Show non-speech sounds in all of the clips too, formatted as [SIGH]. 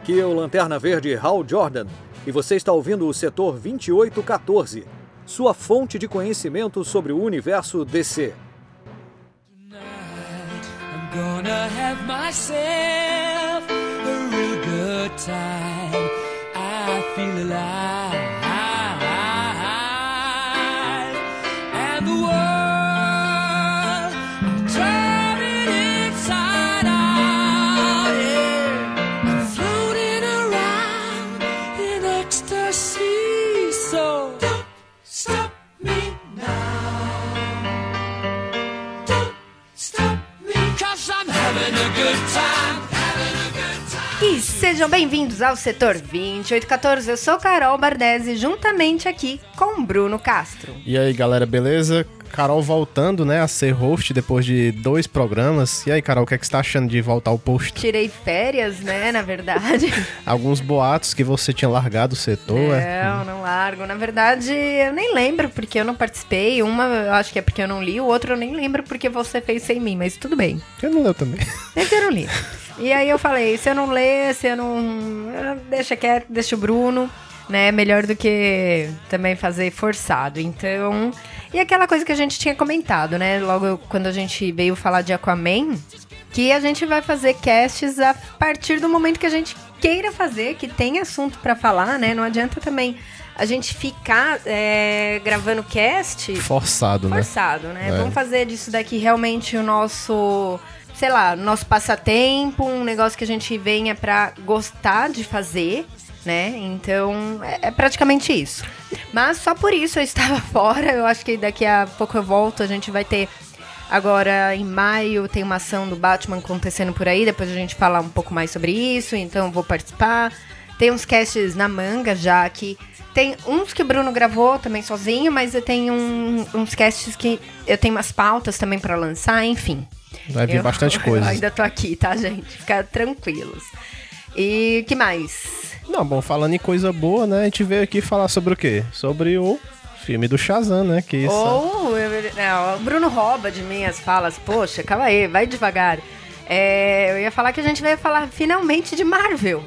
Aqui é o Lanterna Verde Hal Jordan e você está ouvindo o setor 2814, sua fonte de conhecimento sobre o universo DC. I'm sejam bem-vindos ao setor 2814. Eu sou Carol Bardesi, juntamente aqui com Bruno Castro. E aí, galera, beleza? Carol voltando, né, a ser host depois de dois programas. E aí, Carol, o que, é que você tá achando de voltar ao posto? Tirei férias, né, na verdade. [LAUGHS] Alguns boatos que você tinha largado o setor, é? Não, não largo. Na verdade, eu nem lembro porque eu não participei. Uma eu acho que é porque eu não li, o outro eu nem lembro porque você fez sem mim, mas tudo bem. Eu não leu também. É eu não li. E aí eu falei, se eu não ler, se eu não... Deixa quieto, deixa o Bruno né? Melhor do que também fazer forçado. Então, e aquela coisa que a gente tinha comentado, né? Logo quando a gente veio falar de Aquaman, que a gente vai fazer casts a partir do momento que a gente queira fazer, que tem assunto para falar, né? Não adianta também a gente ficar é, gravando cast forçado, né? Forçado, né? É. Vamos fazer disso daqui realmente o nosso sei lá, nosso passatempo, um negócio que a gente venha para gostar de fazer, né? Então é, é, praticamente isso. Mas só por isso eu estava [LAUGHS] fora. Eu acho que daqui a pouco eu volto. A gente vai ter agora em maio tem uma ação do Batman acontecendo por aí. Depois a gente falar um pouco mais sobre isso. Então eu vou participar. Tem uns casts na manga já que tem uns que o Bruno gravou também sozinho, mas eu tenho um, uns casts que eu tenho umas pautas também para lançar, enfim. Vai vir eu, bastante [LAUGHS] coisa. ainda tô aqui, tá, gente? Fica tranquilos. E que mais? Não, bom, falando em coisa boa, né? A gente veio aqui falar sobre o quê? Sobre o filme do Shazam, né? Que isso... Ou, não, o Bruno rouba de mim as falas. Poxa, calma aí, vai devagar. É, eu ia falar que a gente veio falar finalmente de Marvel.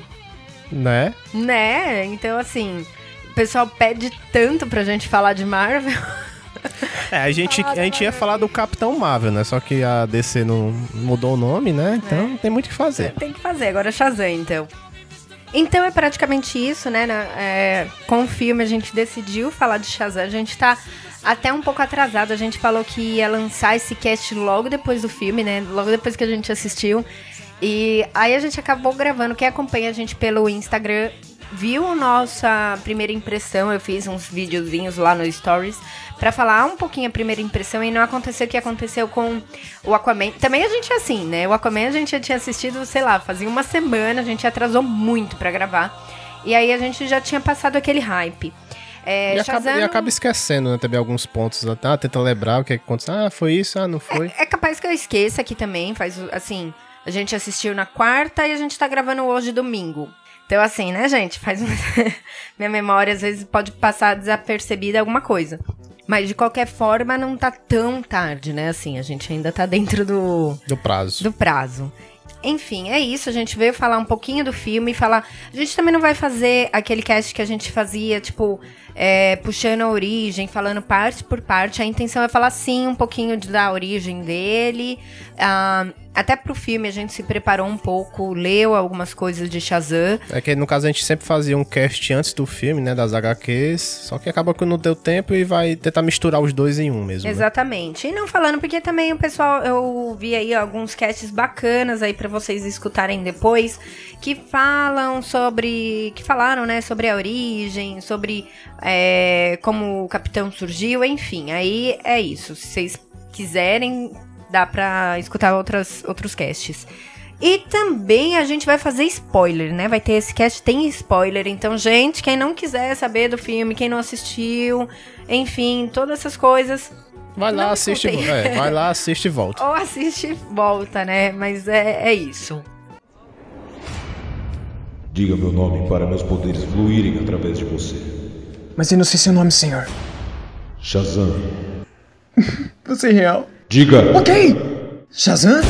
Né? Né? Então, assim, o pessoal pede tanto pra gente falar de Marvel. É, a gente, a gente ia falar do Capitão Marvel, né? Só que a DC não mudou o nome, né? Então é. tem muito o que fazer. Tem que fazer. Agora Shazam, então. Então é praticamente isso, né? É, com o filme a gente decidiu falar de Shazam. A gente tá até um pouco atrasado. A gente falou que ia lançar esse cast logo depois do filme, né? Logo depois que a gente assistiu. E aí a gente acabou gravando. Quem acompanha a gente pelo Instagram viu nossa primeira impressão. Eu fiz uns videozinhos lá no Stories para falar um pouquinho a primeira impressão e não aconteceu o que aconteceu com o Aquaman. Também a gente é assim, né? O Aquaman a gente já tinha assistido, sei lá, fazia uma semana, a gente atrasou muito para gravar. E aí a gente já tinha passado aquele hype. É, e, acaba, e, acaba, esquecendo, né, também alguns pontos. Ah, tenta lembrar o que aconteceu. Ah, foi isso, ah, não foi. É, é, capaz que eu esqueça aqui também. Faz assim. A gente assistiu na quarta e a gente tá gravando hoje domingo. Então, assim, né, gente? Faz. [LAUGHS] Minha memória às vezes pode passar desapercebida alguma coisa. Mas de qualquer forma não tá tão tarde, né? Assim, a gente ainda tá dentro do do prazo. Do prazo. Enfim, é isso. A gente veio falar um pouquinho do filme e falar. A gente também não vai fazer aquele cast que a gente fazia, tipo, é, puxando a origem, falando parte por parte. A intenção é falar sim um pouquinho da origem dele. Uh, até pro filme a gente se preparou um pouco, leu algumas coisas de Shazam. É que no caso a gente sempre fazia um cast antes do filme, né, das HQs, só que acaba que não deu tempo e vai tentar misturar os dois em um mesmo. Né? Exatamente. Né? E não falando porque também o pessoal, eu vi aí alguns casts bacanas aí para vocês escutarem depois, que falam sobre, que falaram, né, sobre a origem, sobre é, como o Capitão surgiu, enfim. Aí é isso. Se vocês quiserem dá pra escutar outras, outros casts. E também a gente vai fazer spoiler, né? Vai ter esse cast, tem spoiler. Então, gente, quem não quiser saber do filme, quem não assistiu, enfim, todas essas coisas. Vai lá, assiste, é, vai lá, assiste e volta. [LAUGHS] Ou assiste e volta, né? Mas é, é isso. Diga meu nome para meus poderes fluírem através de você. Mas eu não sei seu nome, senhor. Shazam. [LAUGHS] você é real. Diga. Ok! Shazam?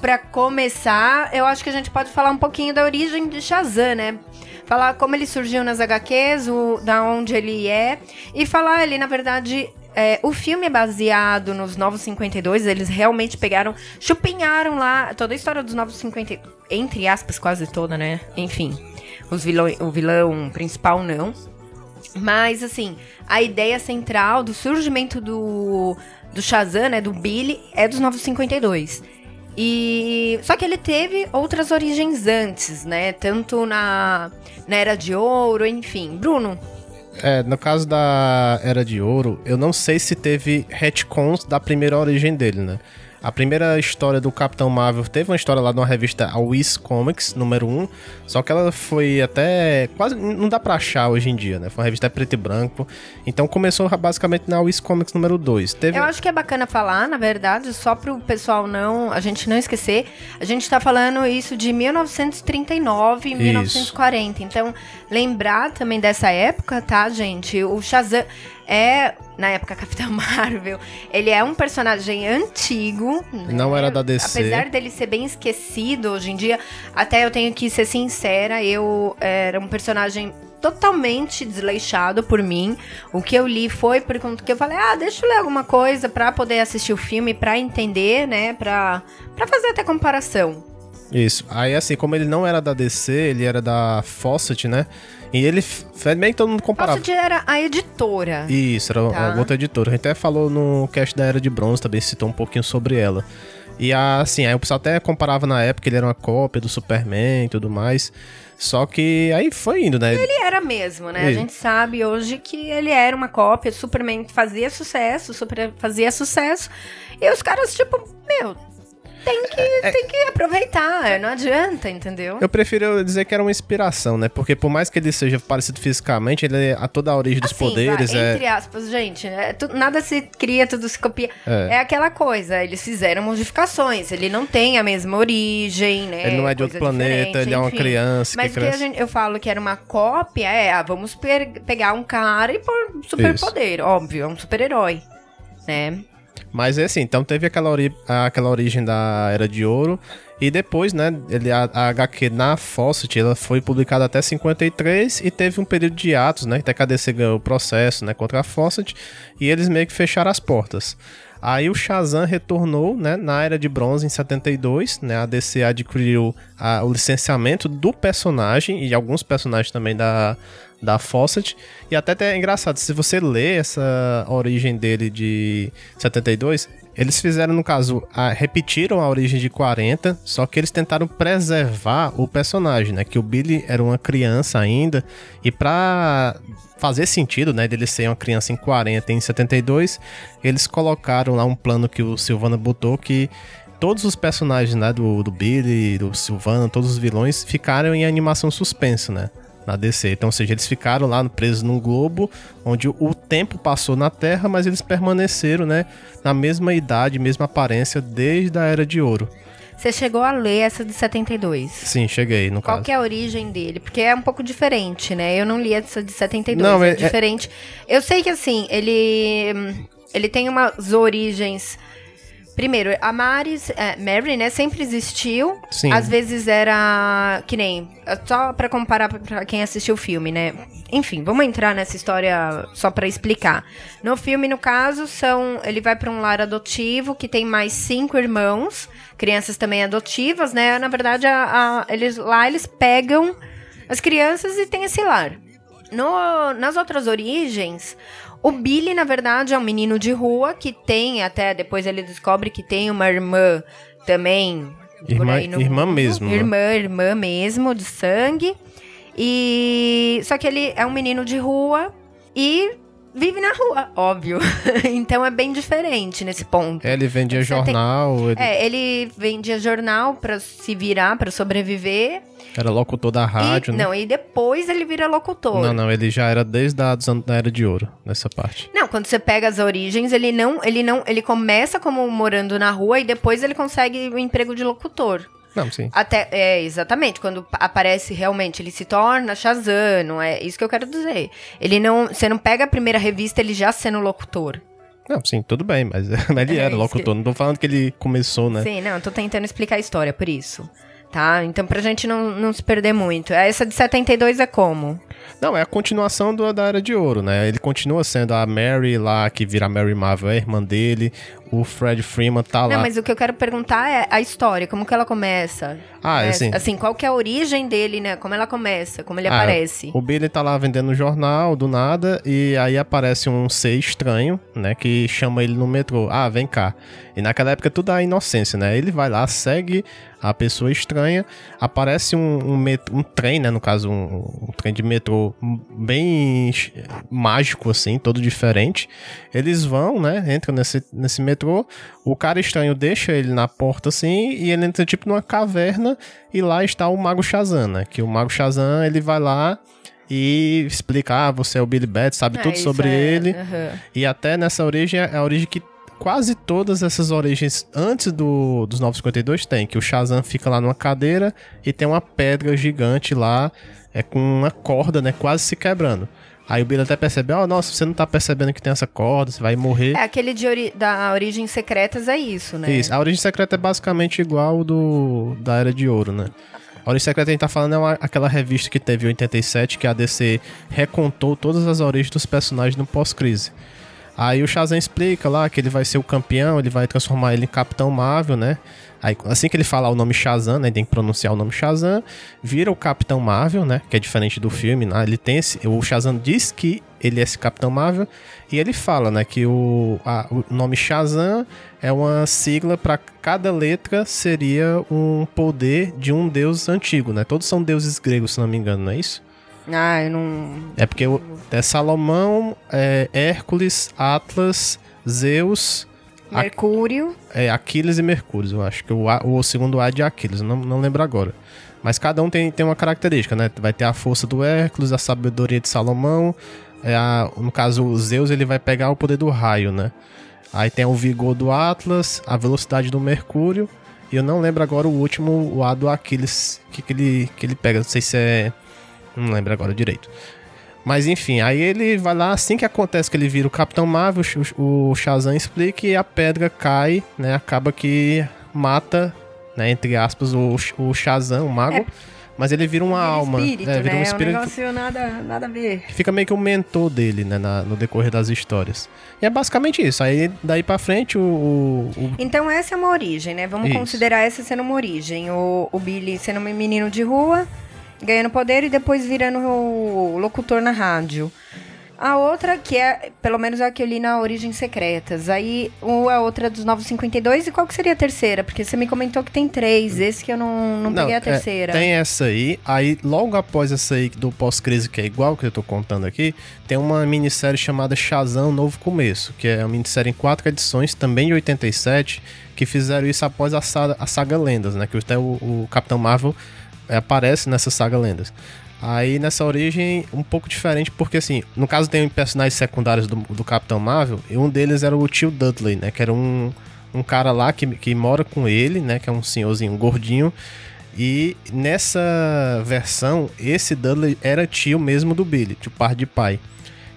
pra começar, eu acho que a gente pode falar um pouquinho da origem de Shazam, né? Falar como ele surgiu nas HQs, o, da onde ele é. E falar ele, na verdade, é, o filme é baseado nos Novos 52, eles realmente pegaram, chupinharam lá toda a história dos Novos 52, entre aspas, quase toda, né? Enfim, os vilão, o vilão principal não. Mas, assim, a ideia central do surgimento do, do Shazam, né, do Billy, é dos Novos 52. E só que ele teve outras origens antes, né? Tanto na, na Era de Ouro, enfim. Bruno, É, no caso da Era de Ouro, eu não sei se teve retcons da primeira origem dele, né? A primeira história do Capitão Marvel teve uma história lá numa revista, a Wiz Comics, número 1, só que ela foi até. quase. não dá pra achar hoje em dia, né? Foi uma revista preto e branco. Então começou basicamente na Wiz Comics número 2. Teve. Eu acho que é bacana falar, na verdade, só pro pessoal não, a gente não esquecer, a gente tá falando isso de 1939 e Isso. 1940. Então, lembrar também dessa época, tá, gente? O Shazam é, na época Capitão [LAUGHS] Marvel, ele é um personagem antigo. né? Não era da DC. Apesar dele ser bem esquecido hoje em dia, até eu tenho que ser sincera, eu era um personagem totalmente desleixado por mim. O que eu li foi por conta que eu falei, ah, deixa eu ler alguma coisa pra poder assistir o filme, pra entender, né, pra, pra fazer até comparação. Isso. Aí, assim, como ele não era da DC, ele era da Fawcett, né? E ele. f- Bem que todo mundo comparava. Fawcett era a editora. Isso, era Tá. outra editora. A gente até falou no cast da Era de Bronze, também citou um pouquinho sobre ela. E assim, aí o pessoal até comparava na época, ele era uma cópia do Superman e tudo mais. Só que aí foi indo, né? Ele era mesmo, né? A gente sabe hoje que ele era uma cópia, Superman fazia sucesso, Super fazia sucesso. E os caras, tipo, meu, tem que, tem que aproveitar, não adianta, entendeu? Eu prefiro dizer que era uma inspiração, né? Porque por mais que ele seja parecido fisicamente, ele a toda a origem dos Assim, poderes vai, é. Entre aspas, gente, é tu- nada se cria, tudo se copia. É. É. aquela coisa, eles fizeram modificações, ele não tem a mesma origem, né? Ele não é de outro planeta, ele é uma enfim. criança que Mas o que a cresce. gente, eu falo que era uma cópia, é, ah, vamos pe- pegar um cara e pôr superpoder, óbvio, é um super-herói, né? Mas é assim, então teve aquela, ori- aquela origem da Era de Ouro. E depois, né, ele, a, a HQ na Fawcett, ela foi publicada até 53 e teve um período de atos, né, até que a DC ganhou o processo, né, contra a Fawcett. E eles meio que fecharam as portas. Aí o Shazam retornou, né, na Era de Bronze em 72, né, a DC adquiriu a- o licenciamento do personagem e alguns personagens também da, da Fawcett. E até é engraçado, se você lê essa origem dele de 72, eles fizeram, no caso, a- repetiram a origem de 40, só que eles tentaram preservar o personagem, né? Que o Billy era uma criança ainda, e pra fazer sentido, né, dele ser uma criança em 40 e em 72, eles colocaram lá um plano que o Silvana botou que todos os personagens, né, do, do Billy, do Silvana, todos os vilões ficaram em animação suspensa, né? Na DC. Então, ou seja, eles ficaram lá presos num globo onde o tempo passou na Terra, mas eles permaneceram, né, na mesma idade, mesma aparência desde a Era de Ouro. Você chegou a ler essa de 72. Sim, cheguei, no Qual caso. que é a origem dele? Porque é um pouco diferente, né? Eu não li essa de 72, Não, é, é- é- diferente. Eu sei que, assim, ele ele tem umas origens... Primeiro, a Maris, é, Mary, né, sempre existiu. Sim. Às vezes era que nem, só pra comparar pra quem assistiu o filme, né? Enfim, vamos entrar nessa história só pra explicar. No filme, no caso, são ele vai pra um lar adotivo que tem mais cinco irmãos, crianças também adotivas, né? Na verdade, a- a- eles lá eles pegam as crianças e tem esse lar. No- nas outras origens, o Billy, na verdade, é um menino de rua que tem, até depois ele descobre que tem uma irmã também. Irmã- no irmã mesmo, né? Irmã, irmã mesmo, de sangue. E. Só que ele é um menino de rua e vive na rua, óbvio. [LAUGHS] então é bem diferente nesse ponto. É, Ele vendia Você tem- jornal, ele É, ele vendia jornal pra se virar, pra sobreviver. era locutor da rádio, e, né? Não, e depois ele vira locutor. Não, não, ele já era desde a da Era de Ouro, nessa parte. Não, quando você pega as origens, ele não, ele não, ele começa como morando na rua e depois ele consegue o emprego de locutor. Não, sim. Até, é, exatamente, quando pa- aparece realmente, ele se torna Shazam, não é isso que eu quero dizer. Ele não, você não pega a primeira revista ele já sendo locutor. Não, sim, tudo bem, mas [LAUGHS] ele É, era locutor. Não tô falando que ele começou, né? Sim, não, tô tentando explicar a história, por isso. Tá? Então, pra gente não, não se perder muito. Essa de 72 é como? Não, é a continuação do, da Era de Ouro, né? Ele continua sendo a Mary lá, que vira a Mary Marvel, é a irmã dele. O Fred Freeman tá lá. Não, mas o que eu quero perguntar é a história, como que ela começa? Ah, né? assim- Assim, qual que é a origem dele, né? Como ela começa, como ele Ah, aparece. O Billy tá lá vendendo um jornal do nada e aí aparece um ser estranho, né, que chama ele no metrô. Ah, vem cá. E naquela época tudo é inocência, né? Ele vai lá, segue a pessoa estranha, aparece um, um, met- um trem, né, no caso um, um trem de metrô bem mágico assim, todo diferente. Eles vão, né, entram nesse, nesse metrô, o cara estranho deixa ele na porta assim e ele entra tipo numa caverna e lá está o Mago Shazam, né? Que o Mago Shazam, ele vai lá e explica, ah, você é o Billy Bat, sabe É, tudo sobre é- ele. aham. E até nessa origem, é a origem que quase todas essas origens antes do, dos 952 tem, que o Shazam fica lá numa cadeira e tem uma pedra gigante lá, é com uma corda, né, quase se quebrando. Aí o Billy até percebe, ó, nossa, você não tá percebendo que tem essa corda, você vai morrer. É, aquele de ori da Origens Secretas é isso, né? Isso, a origem secreta é basicamente igual do da Era de Ouro, né? A origem secreta a gente tá falando é uma- aquela revista que teve em 87, que a DC recontou todas as origens dos personagens no pós-crise. Aí o Shazam explica lá que ele vai ser o campeão, ele vai transformar ele em Capitão Marvel, né? Aí, assim que ele falar o nome Shazam, né? Tem que pronunciar o nome Shazam, vira o Capitão Marvel, né? Que é diferente do filme, né? Ele tem esse, o Shazam diz que ele é esse Capitão Marvel e ele fala, né? Que o, a- o nome Shazam é uma sigla para cada letra seria um poder de um deus antigo, né? Todos são deuses gregos, se não me engano, não é isso? Ah, eu não. É porque o- é Salomão, é Hércules, Atlas, Zeus, A- Mercúrio. é Aquiles e Mercúrio. Eu acho que o, A- o segundo A é de Aquiles, não, não lembro agora. Mas cada um tem, tem uma característica, né? Vai ter a força do Hércules, a sabedoria de Salomão. É a, no caso, o Zeus ele vai pegar o poder do raio, né? Aí tem o vigor do Atlas, a velocidade do Mercúrio. E eu não lembro agora o último, o A do Aquiles, que, que, ele, que ele pega. Não sei se é. Não lembro agora direito. Mas enfim, aí ele vai lá, assim que acontece que ele vira o Capitão Marvel, o, Shazam explica e a pedra cai, né? Acaba que mata, né? Entre aspas, o, o Shazam, o mago. Mas ele vira uma alma. espírito, é, vira né? um É um espírito negócio nada, nada a ver. fica meio que o mentor dele, né? na- no decorrer das histórias. E é basicamente isso. Aí daí pra frente o. o- o- Então essa é uma origem, né? Vamos Isso. considerar essa sendo uma origem. O, o Billy sendo um menino de rua, ganhando poder e depois virando o locutor na rádio. A outra, que é, pelo menos a que eu li na Origens Secretas. Aí, o, a outra dos 952. E qual que seria a terceira? Porque você me comentou que tem três. Esse que eu não, não, peguei a é, terceira. tem essa aí. Aí, logo após essa aí do pós-crise, que é igual que eu tô contando aqui, tem uma minissérie chamada Shazam Novo Começo, que é uma minissérie em quatro edições, também de 87, que fizeram isso após a saga, a saga Lendas, né? Que até o, o Capitão Marvel é, aparece nessa saga Lendas. Aí nessa origem, um pouco diferente, porque assim, no caso tem personagens secundários do, do Capitão Marvel, e um deles era o tio Dudley, né? Que era um, um cara lá que, que mora com ele, né? Que é um senhorzinho um gordinho. E nessa versão, esse Dudley era tio mesmo do Billy, de par de pai.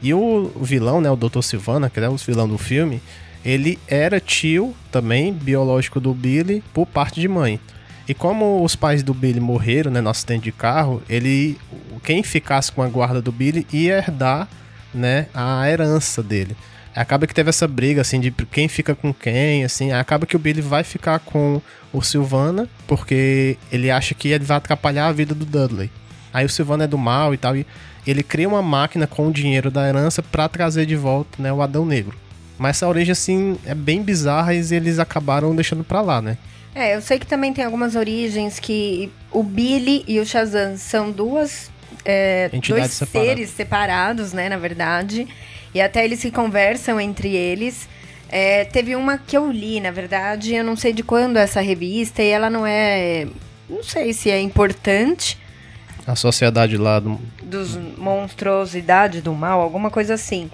E o vilão, né, o Dr. Silvana, que é o vilão do filme, ele era tio também, biológico do Billy, por parte de mãe. E como os pais do Billy morreram, né, no acidente de carro, ele, quem ficasse com a guarda do Billy ia herdar, né, a herança dele. Acaba que teve essa briga, assim, de quem fica com quem, assim. Acaba que o Billy vai ficar com o Silvana, porque ele acha que ele vai atrapalhar a vida do Dudley. Aí o Silvana é do mal e tal, e ele cria uma máquina com o dinheiro da herança pra trazer de volta, né, o Adão Negro. Mas essa origem, assim, é bem bizarra e eles acabaram deixando pra lá, né? É, eu sei que também tem algumas origens que o Billy e o Shazam são duas. é, dois separadas. seres separados, né, na verdade. E até eles se conversam entre eles. É, teve uma que eu li, na verdade, eu não sei de quando é essa revista, e ela não é. Não sei se é importante. A sociedade lá do. Dos monstruosidade do mal, alguma coisa assim.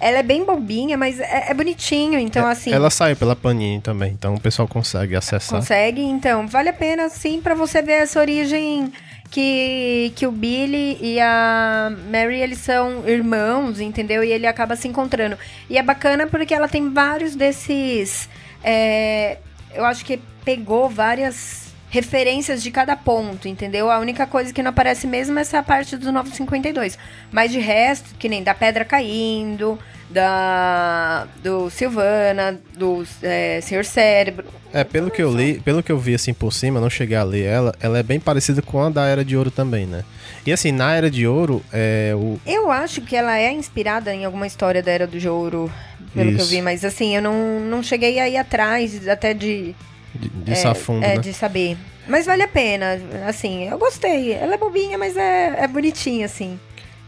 Ela é bem bobinha, mas é, é bonitinho, então assim. Ela saiu pela Panini também, então o pessoal consegue acessar. Consegue, então, vale a pena sim pra você ver essa origem que, que o Billy e a Mary, eles são irmãos, entendeu? E ele acaba se encontrando. E é bacana porque ela tem vários desses... é, eu acho que pegou várias referências de cada ponto, entendeu? A única coisa que não aparece mesmo é essa parte do 952. Mas de resto, que nem da pedra caindo, da do Silvana, do é, Senhor Cérebro. É, pelo que eu li, pelo que eu vi assim por cima, não cheguei a ler ela, ela é bem parecida com a da Era de Ouro também, né? E assim, na Era de Ouro, é o Eu acho que ela é inspirada em alguma história da Era do Ouro, pelo que eu Isso. vi, mas assim, eu não, não cheguei aí atrás até de, de, de é, é, né? de saber. Mas vale a pena, assim, eu gostei. Ela é bobinha, mas é, é bonitinha, assim.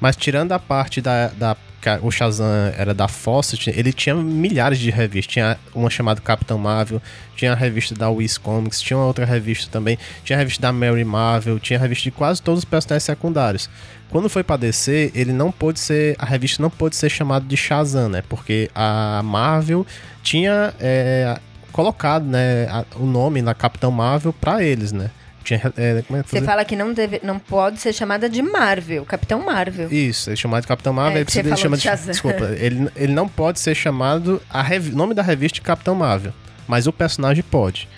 Mas tirando a parte da, da o Shazam era da Fawcett, ele tinha milhares de revistas. Tinha uma chamada Capitão Marvel, tinha a revista da Wiz Comics, tinha uma outra revista também, tinha a revista da Mary Marvel, tinha a revista de quase todos os personagens secundários. Quando foi pra DC, ele não pôde ser. A revista não pôde ser chamada de Shazam, né? Porque a Marvel tinha é, colocado né, a- o nome na Capitão Marvel pra eles, né? Tinha, é, é Você fala que não, deve, não pode ser chamada de Marvel, Capitão Marvel. Isso, ele chamado de Capitão Marvel, É, ele precisa chama de de, desculpa, ele, ele não pode ser chamado a revi- nome da revista de Capitão Marvel, mas o personagem pode,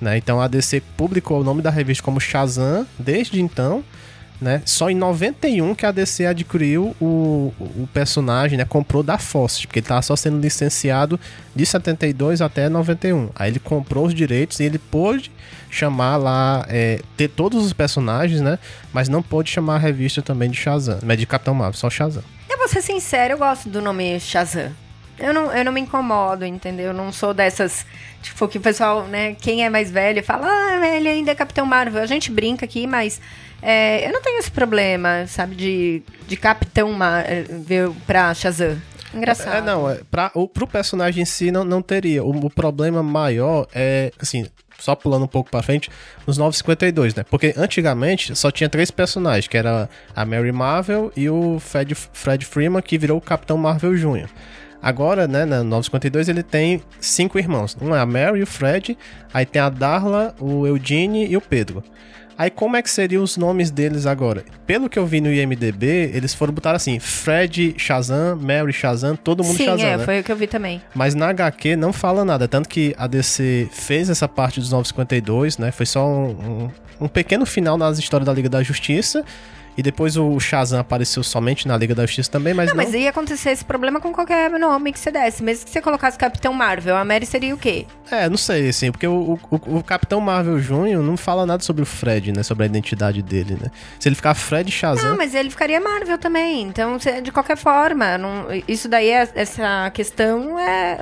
né? Então a DC publicou o nome da revista como Shazam desde então, né? Só em 91 que a DC adquiriu o, o personagem, né? Comprou da Fawcett, porque ele tava só sendo licenciado de 72 até 91. Aí ele comprou os direitos e ele pôde chamar lá, é, ter todos os personagens, né? Mas não pôde chamar a revista também de Shazam, de Capitão Marvel, só Shazam. Eu vou ser sincera, eu gosto do nome Shazam. Eu não, eu não me incomodo, entendeu? Eu não sou dessas. Tipo, que o pessoal, né? Quem é mais velho fala, ah, ele ainda é Capitão Marvel. A gente brinca aqui, mas é, eu não tenho esse problema, sabe, de, de Capitão Marvel pra Shazam. Engraçado. É, não, é, pra, o, pro personagem em si não, não teria. O, o problema maior é, assim, só pulando um pouco pra frente, nos 952, né? Porque antigamente só tinha três personagens, que era a Mary Marvel e o Fred, Fred Freeman, que virou o Capitão Marvel Jr. Agora, né, na 952 ele tem cinco irmãos. Um é a Mary, o Fred, aí tem a Darla, o Eugene e o Pedro. Aí como é que seriam os nomes deles agora? Pelo que eu vi no IMDB, eles foram botar assim, Fred Shazam, Mary Shazam, todo mundo Sim, Shazam, é, né? foi o que eu vi também. Mas na HQ não fala nada, tanto que a DC fez essa parte dos 952, né? Foi só um, um, um pequeno final nas histórias da Liga da Justiça. E depois o Shazam apareceu somente na Liga da Justiça também, mas Não, não. mas ia acontecer esse problema com qualquer nome que você desse. Mesmo que você colocasse Capitão Marvel, a Mary seria o quê? É, não sei, assim, porque o, o, o Capitão Marvel Júnior não fala nada sobre o Fred, né? Sobre a identidade dele, né? Se ele ficar Fred Shazam. Não, mas ele ficaria Marvel também. Então, de qualquer forma, não- isso daí, é- essa questão é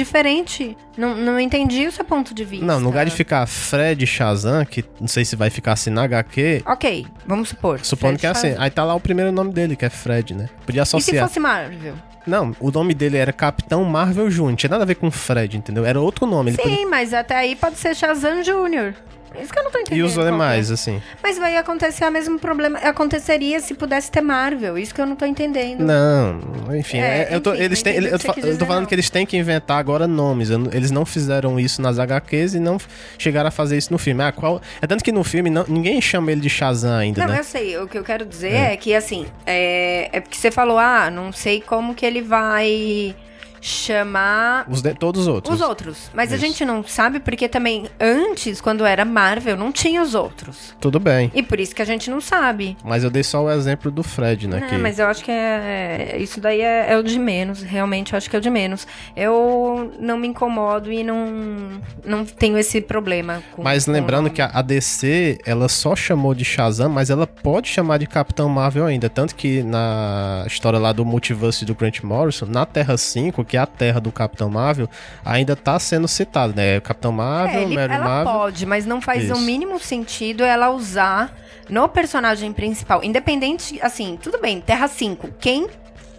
indiferente. Não, não entendi o seu ponto de vista. Não, no lugar de ficar Fred Shazam, que não sei se vai ficar assim na HQ, Ok, vamos supor. supondo Fred que é assim. Aí tá lá o primeiro nome dele, que é Fred, né? Podia E se associar. fosse Marvel? Não, o nome dele era Capitão Marvel Jr., não tinha nada a ver com Fred, entendeu? Era outro nome. Ele podia- Sim, mas até aí pode ser Shazam Jr. Isso que eu não tô entendendo. E os qual que é. assim. Mas vai acontecer o mesmo problema. Aconteceria se pudesse ter Marvel. Isso que eu não tô entendendo. Não, enfim, É, é, eu tô, eles eu têm, tô, tô falando não. que eles têm que inventar agora nomes. eles não fizeram isso nas HQs e não chegaram a fazer isso no filme. Ah, qual, é tanto que no filme não- ninguém chama ele de Shazam ainda, Não, né? eu sei. O que eu quero dizer é, que, assim, é, é porque você falou, ah, não sei como que ele vai chamar Os de- todos os outros. os outros. Mas a Isso. gente não sabe porque também, antes, quando era Marvel, não tinha os outros. Tudo bem. E por isso que a gente não sabe. Mas eu dei só o exemplo do Fred, né? É, que... mas eu acho que é, é- isso daí é, é o de menos, realmente eu acho que é o de menos. Eu não me incomodo e não, não tenho esse problema com Mas com lembrando nome. que a a DC, ela só chamou de Shazam, mas ela pode chamar de Capitão Marvel ainda. Tanto que na história lá do multiverso do Grant Morrison, na Terra 5, que é a terra do Capitão Marvel, ainda tá sendo citado, né? Capitão Marvel, É, ele- Mary ela Marvel. pode, mas não faz Isso. o mínimo sentido ela usar no personagem principal. Independente, assim, tudo bem, Terra 5, quem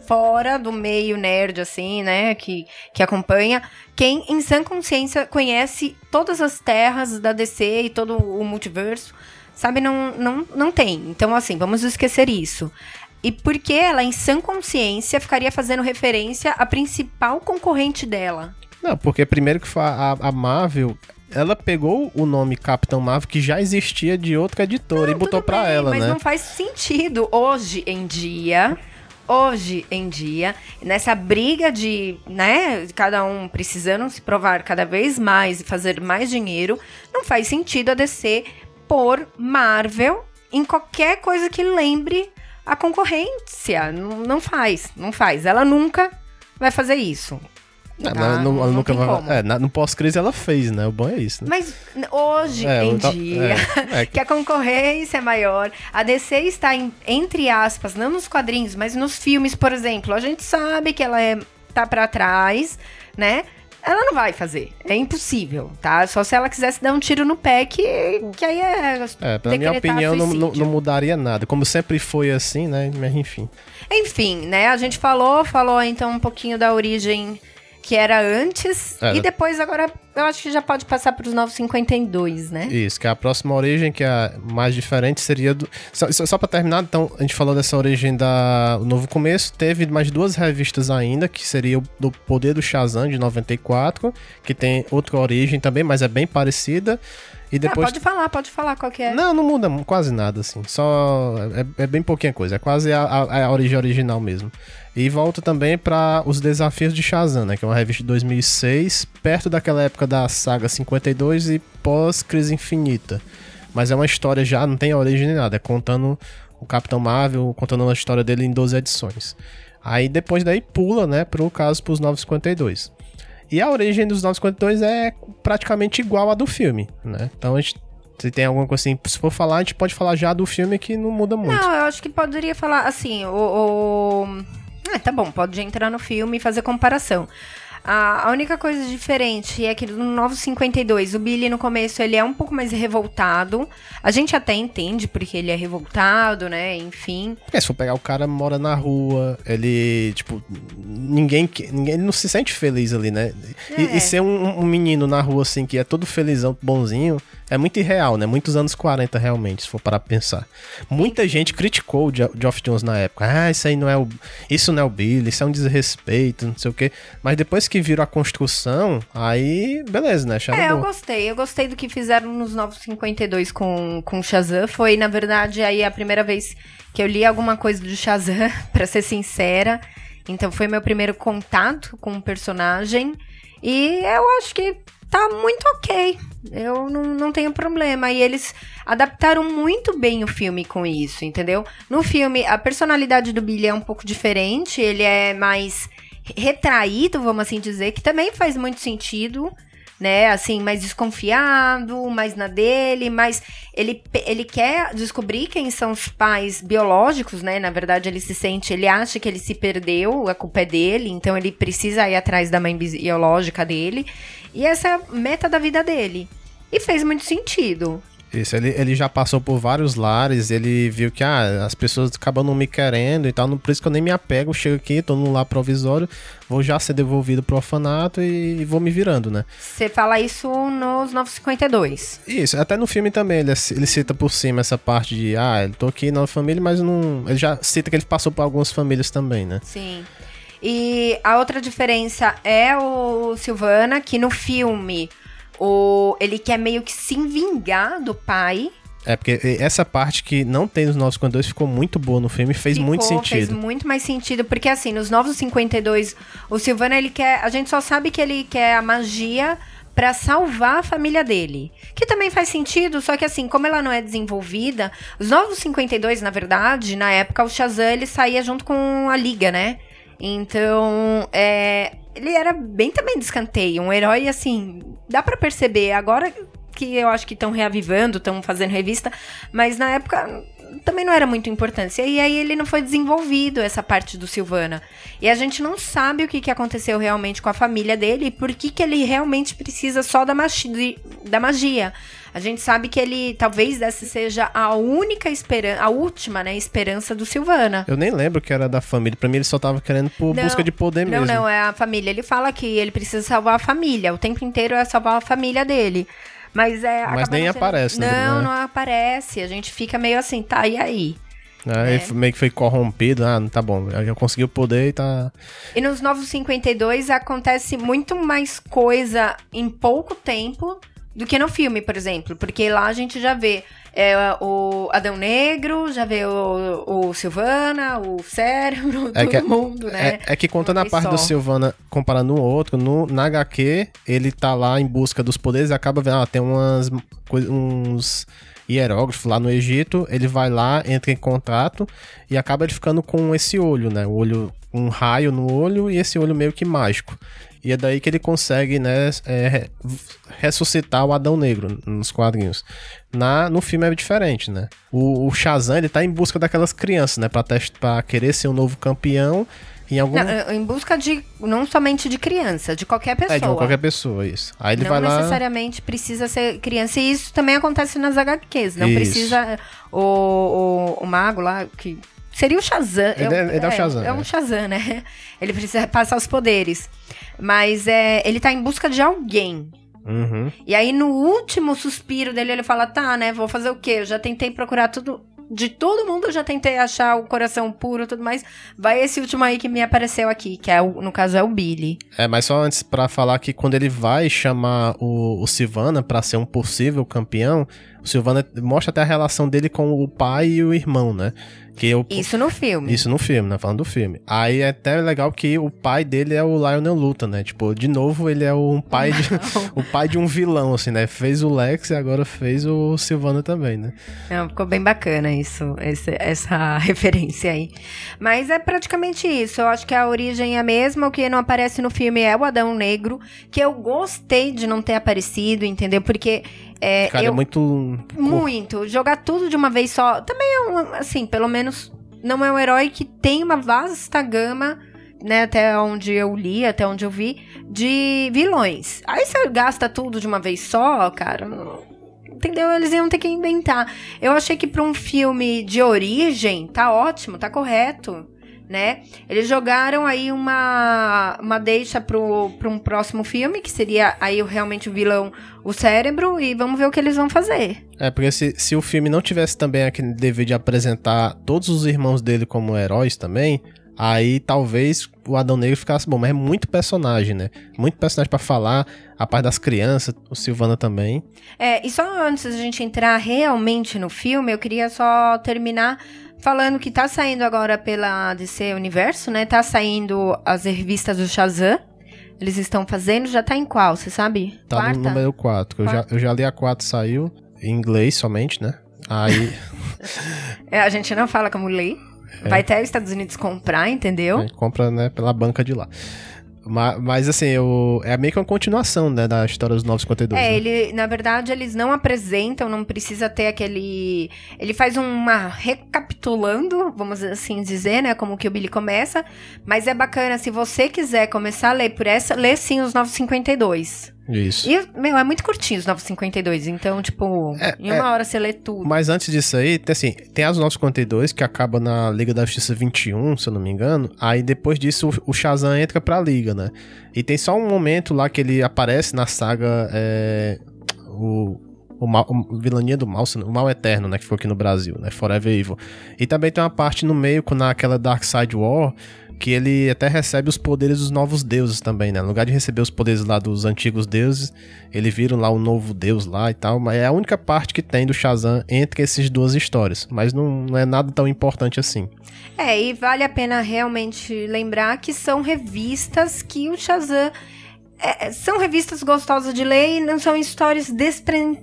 fora do meio nerd, assim, né, que, que acompanha, quem em sã consciência conhece todas as terras da DC e todo o multiverso, sabe, não, não, não tem. Então, assim, vamos esquecer isso. E por que ela, em sã consciência, ficaria fazendo referência à principal concorrente dela? Não, porque primeiro que a, a Marvel, ela pegou o nome Capitão Marvel que já existia de outra editora e botou bem, ela, mas né? não faz sentido hoje em dia. Hoje em dia, nessa briga de, né, cada um precisando se provar cada vez mais e fazer mais dinheiro, não faz sentido a DC pôr Marvel em qualquer coisa que lembre a concorrência. Não, faz, não faz. Ela nunca vai fazer isso. Não, tá? ela não- ela Não nunca vai. É, no pós-crise ela fez, né? O bom é isso, né? Mas hoje É, em ta- dia, é, é [LAUGHS] que a concorrência é maior, a DC está, em- entre aspas, não nos quadrinhos, mas nos filmes, por exemplo. A gente sabe que ela é, tá pra trás, né? Ela não vai fazer. É impossível, tá? Só se ela quisesse dar um tiro no pé, que, que aí é. É, pela minha opinião, não, não, não mudaria nada. Como sempre foi assim, né? Mas enfim. Enfim, né? A gente falou, falou então um pouquinho da origem que era antes. É. E depois, agora, eu acho que já pode passar pros 952, né? Isso, que é a próxima origem, que é a mais diferente, seria do. Só, só pra terminar, então, a gente falou dessa origem da o Novo Começo. Teve mais duas revistas ainda, que seria o do Poder do Shazam, de 94, que tem outra origem também, mas é bem parecida. E depois. Ah, pode falar, pode falar qual que é. Não, não muda quase nada, assim. Só. É, é bem pouquinha coisa. É quase a, a, a origem original mesmo. E volta também para Os Desafios de Shazam, né? Que é uma revista de 2006, perto daquela época da saga 52 e pós-Crise Infinita. Mas é uma história já, não tem origem nem nada. É contando o Capitão Marvel, contando a história dele em 12 edições. Aí depois daí pula, né, pro caso pros 952. E a origem dos 952 é praticamente igual à do filme, né? Então a gente. Se tem alguma coisa assim, se for falar, a gente pode falar já do filme que não muda muito. Não, eu acho que poderia falar assim, o. o... Ah, tá bom, pode entrar no filme e fazer comparação. A, a única coisa diferente é que no 952, o Billy no começo ele é um pouco mais revoltado. A gente até entende porque ele é revoltado, né? Enfim. É, se for pegar o cara mora na rua, ele, tipo, ninguém, ninguém ele não se sente feliz ali, né? E, É. e ser um, um menino na rua, assim, que é todo felizão, bonzinho, é muito irreal, né? Muitos anos 40, realmente, se for parar pra pensar. Muita gente criticou o Geoff Jones na época. Ah, isso aí não é o. Isso não é o Billy, isso é um desrespeito, não sei o quê. Mas depois que viram a construção, aí, beleza, né? Acharam É, eu bom. gostei. Eu gostei do que fizeram nos 952 com, com Shazam. Foi, na verdade, aí a primeira vez que eu li alguma coisa do Shazam, [LAUGHS] pra ser sincera. Então foi meu primeiro contato com o personagem. E eu acho que tá muito ok. Eu não, não tenho problema. E eles adaptaram muito bem o filme com isso, entendeu? No filme, a personalidade do Billy é um pouco diferente. Ele é mais retraído, vamos assim dizer, que também faz muito sentido né, assim, mais desconfiado, mais na dele, mas ele, ele quer descobrir quem são os pais biológicos, né, na verdade ele se sente, ele acha que ele se perdeu, a culpa é dele, então ele precisa ir atrás da mãe biológica dele, e essa é a meta da vida dele. E fez muito sentido. Isso, ele, ele já passou por vários lares, ele viu que ah, as pessoas acabam não me querendo e tal, não- por isso que eu nem me apego, chego aqui, tô num lar provisório, vou já ser devolvido pro orfanato e, e vou me virando, né? Você fala isso nos 952. Isso, até no filme também ele, ele cita por cima essa parte de, ah, eu tô aqui na família, mas não. Ele já cita que ele passou por algumas famílias também, né? Sim. E a outra diferença é o Silvana, que no filme o, ele quer meio que se vingar do pai. É, porque essa parte que não tem nos 952 ficou muito boa no filme, fez Ficou, muito Fez sentido. muito mais sentido, porque assim, nos Novos 52, o Silvana, ele quer. A gente só sabe que ele quer a magia pra salvar a família dele. Que também faz sentido, só que assim, como ela não é desenvolvida, os Novos 52, na verdade, na época, o Shazam, ele saía junto com a Liga, né? Então, é, ele era bem também de escanteio, um herói assim, dá pra perceber agora que eu acho que estão reavivando, estão fazendo revista, mas na época também não era muito importância. E aí ele não foi desenvolvido, essa parte do Silvana. E a gente não sabe o que, que aconteceu realmente com a família dele e por que, que ele realmente precisa só da, magi da magia. A gente sabe que ele, talvez essa seja a única esperança, a última, né, esperança do Silvana. Eu nem lembro que era da família, pra mim ele só tava querendo por Não, busca de poder não, mesmo. Não, é a família. Ele fala que ele precisa salvar a família. O tempo inteiro é salvar a família dele. Mas é. Mas nem não sendo- aparece, né, Não, né? não aparece. A gente fica meio assim, tá, e aí? Aí É. ele meio que foi corrompido, ah, tá bom, já conseguiu o poder e tá. E nos Novos 52 acontece muito mais coisa em pouco tempo do que no filme, por exemplo. Porque lá a gente já vê é, o Adão Negro, já vê o, o Silvana, o Cérebro, É [LAUGHS] todo que- mundo, né? É, é que contando a parte só. do Silvana comparando um outro, no, na HQ, ele tá lá em busca dos poderes e acaba vendo, ah, tem umas, uns hieróglifos lá no Egito, ele vai lá, entra em contato e acaba ele ficando com esse olho, né? O olho, um raio no olho e esse olho meio que mágico. E é daí que ele consegue, né, é, re- ressuscitar o Adão Negro nos quadrinhos. Na, no filme é diferente, né? O, o Shazam, ele tá em busca daquelas crianças, né? Pra, test, pra querer ser um novo campeão em algum... Não, em busca de, não somente de criança, de qualquer pessoa. É, de qualquer pessoa, isso. Aí ele não vai lá. necessariamente precisa ser criança. E isso também acontece nas HQs. Não Isso. precisa o, o, o mago lá, que seria o Shazam. Ele é- ele é o Shazam, É, um é. Shazam, né? [LAUGHS] Ele precisa passar os poderes. Mas é, ele tá em busca de alguém. Uhum. E aí, no último suspiro dele, ele fala: tá, né? Vou fazer o quê? Eu já tentei procurar tudo. De todo mundo, eu já tentei achar o coração puro e tudo mais. Vai esse último aí que me apareceu aqui, que é o, no caso é o Billy. É, mas só antes pra falar que quando ele vai chamar o, o Silvana pra ser um possível campeão, Silvana mostra até a relação dele com o pai e o irmão, né? Que o, Isso no filme. Isso no filme, né? Falando do filme. Aí é até legal que o pai dele é o Lionel Luthor, né? Tipo, de novo, ele é um pai de, [LAUGHS] o pai de um vilão, assim, né? Fez o Lex e agora fez o Silvana também, né? Não, ficou bem bacana isso, esse- essa [LAUGHS] referência aí. Mas é praticamente isso. Eu acho que a origem é a mesma. O que não aparece no filme é o Adão Negro, que eu gostei de não ter aparecido, entendeu? Porque é, Cara, eu, é muito. muito. Jogar tudo de uma vez só. Também é um, assim, pelo menos não é um herói que tem uma vasta gama, né? Até onde eu li, até onde eu vi, de vilões. Aí você gasta tudo de uma vez só, cara. Entendeu? Eles iam ter que inventar. Eu achei que pra um filme de origem, tá ótimo, tá correto. Né? Eles jogaram aí uma, uma deixa pro um próximo filme, que seria aí realmente o vilão, o cérebro, e vamos ver o que eles vão fazer. É, porque se, se o filme não tivesse também aquele dever de apresentar todos os irmãos dele como heróis também, aí talvez o Adão Negro ficasse bom. Mas é muito personagem, né? Muito personagem pra falar, a parte das crianças, o Silvana também. É, e só antes da gente entrar realmente no filme, eu queria só terminar falando que tá saindo agora pela DC Universo, né? Tá saindo as revistas do Shazam. Eles estão fazendo, já tá em qual, você sabe? Tá Quarta? no número 4. Eu já, eu já li a 4, saiu em inglês somente, né? Aí [LAUGHS] É, a gente não fala como lei. É. Vai até os Estados Unidos comprar, entendeu? gente compra, né, pela banca de lá. Mas, mas assim, eu, é meio que uma continuação, né, da história dos 952. É, né? ele, na verdade, eles não apresentam, não precisa ter aquele. Ele faz uma recapitulando, vamos assim dizer, né? Como que o Billy começa. Mas é bacana, se você quiser começar a ler por essa, lê sim os 952. Isso. E, meu, é muito curtinho os 952. Então, tipo, É, em uma hora você lê tudo. Mas antes disso aí, tem assim, tem as 952 que acaba na Liga da Justiça 21, se eu não me engano. Aí depois disso o- o Shazam entra pra Liga, né? E tem só um momento lá que ele aparece na saga é, o o, mal, o Vilania do Mal, o Mal Eterno, né, que ficou aqui no Brasil, né, Forever Evil. E também tem uma parte no meio, com naquela Dark Side War, que ele até recebe os poderes dos novos deuses também, né? No lugar de receber os poderes lá dos antigos deuses, ele vira lá um novo deus lá e tal. Mas é a única parte que tem do Shazam entre essas duas histórias. Mas não, não é nada tão importante assim. É, e vale a pena realmente lembrar que são revistas que o Shazam. é, são revistas gostosas de ler e não são histórias despren.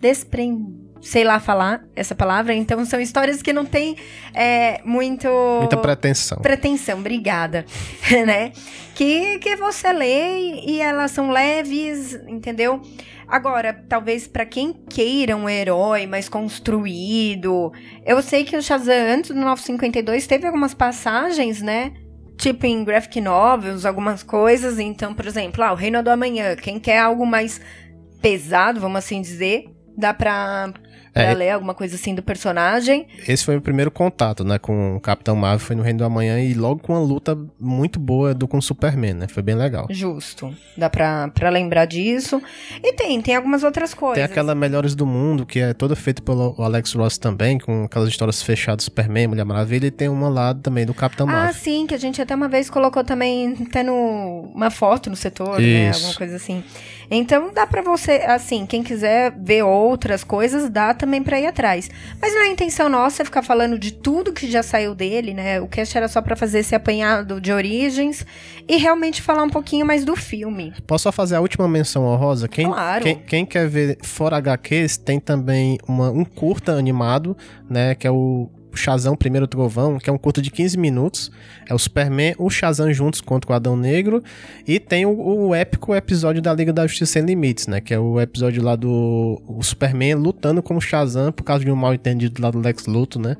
despren. Sei lá falar essa palavra. Então são histórias que não tem é, muito. Muita pretensão. Pretensão, obrigada. [LAUGHS] né? Que, que você lê e elas são leves, entendeu? Agora, talvez pra quem queira um herói mais construído. Eu sei que o Shazam, antes do 952, teve algumas passagens, né? Tipo em graphic novels, algumas coisas. Então, por exemplo, ah, o Reino do Amanhã. Quem quer algo mais pesado, vamos assim dizer, dá pra Pra É. ler alguma coisa assim do personagem. Esse foi o primeiro contato, né, com o Capitão Marvel, foi no Reino do Amanhã e logo com uma luta muito boa do com o Superman, né? Foi bem legal. Justo. Dá pra, pra lembrar disso. E tem, tem algumas outras coisas. Tem aquela Melhores do Mundo, que é toda feita pelo Alex Ross também, com aquelas histórias fechadas do Superman, Mulher Maravilha, e tem uma lá também do Capitão Ah, Marvel. sim, que a gente até uma vez colocou também até no uma foto no setor, né? Isso. Alguma coisa assim. Então dá pra você, assim, quem quiser ver outras coisas, dá também pra ir atrás. Mas não é intenção nossa ficar falando de tudo que já saiu dele, né? O cast era só pra fazer esse apanhado de origens e realmente falar um pouquinho mais do filme. Posso só fazer a última menção honrosa? Quem, Claro. quem, quem quer ver fora HQs, tem também uma, um curta animado, né? Que é o Shazam Primeiro Trovão, que é um curta de 15 minutos. É o Superman, o Shazam juntos contra o Adão Negro. E tem o, o épico episódio da Liga da Justiça Sem Limites, né? Que é o episódio lá do Superman lutando com o Shazam por causa de um mal entendido lá do Lex Luthor, né?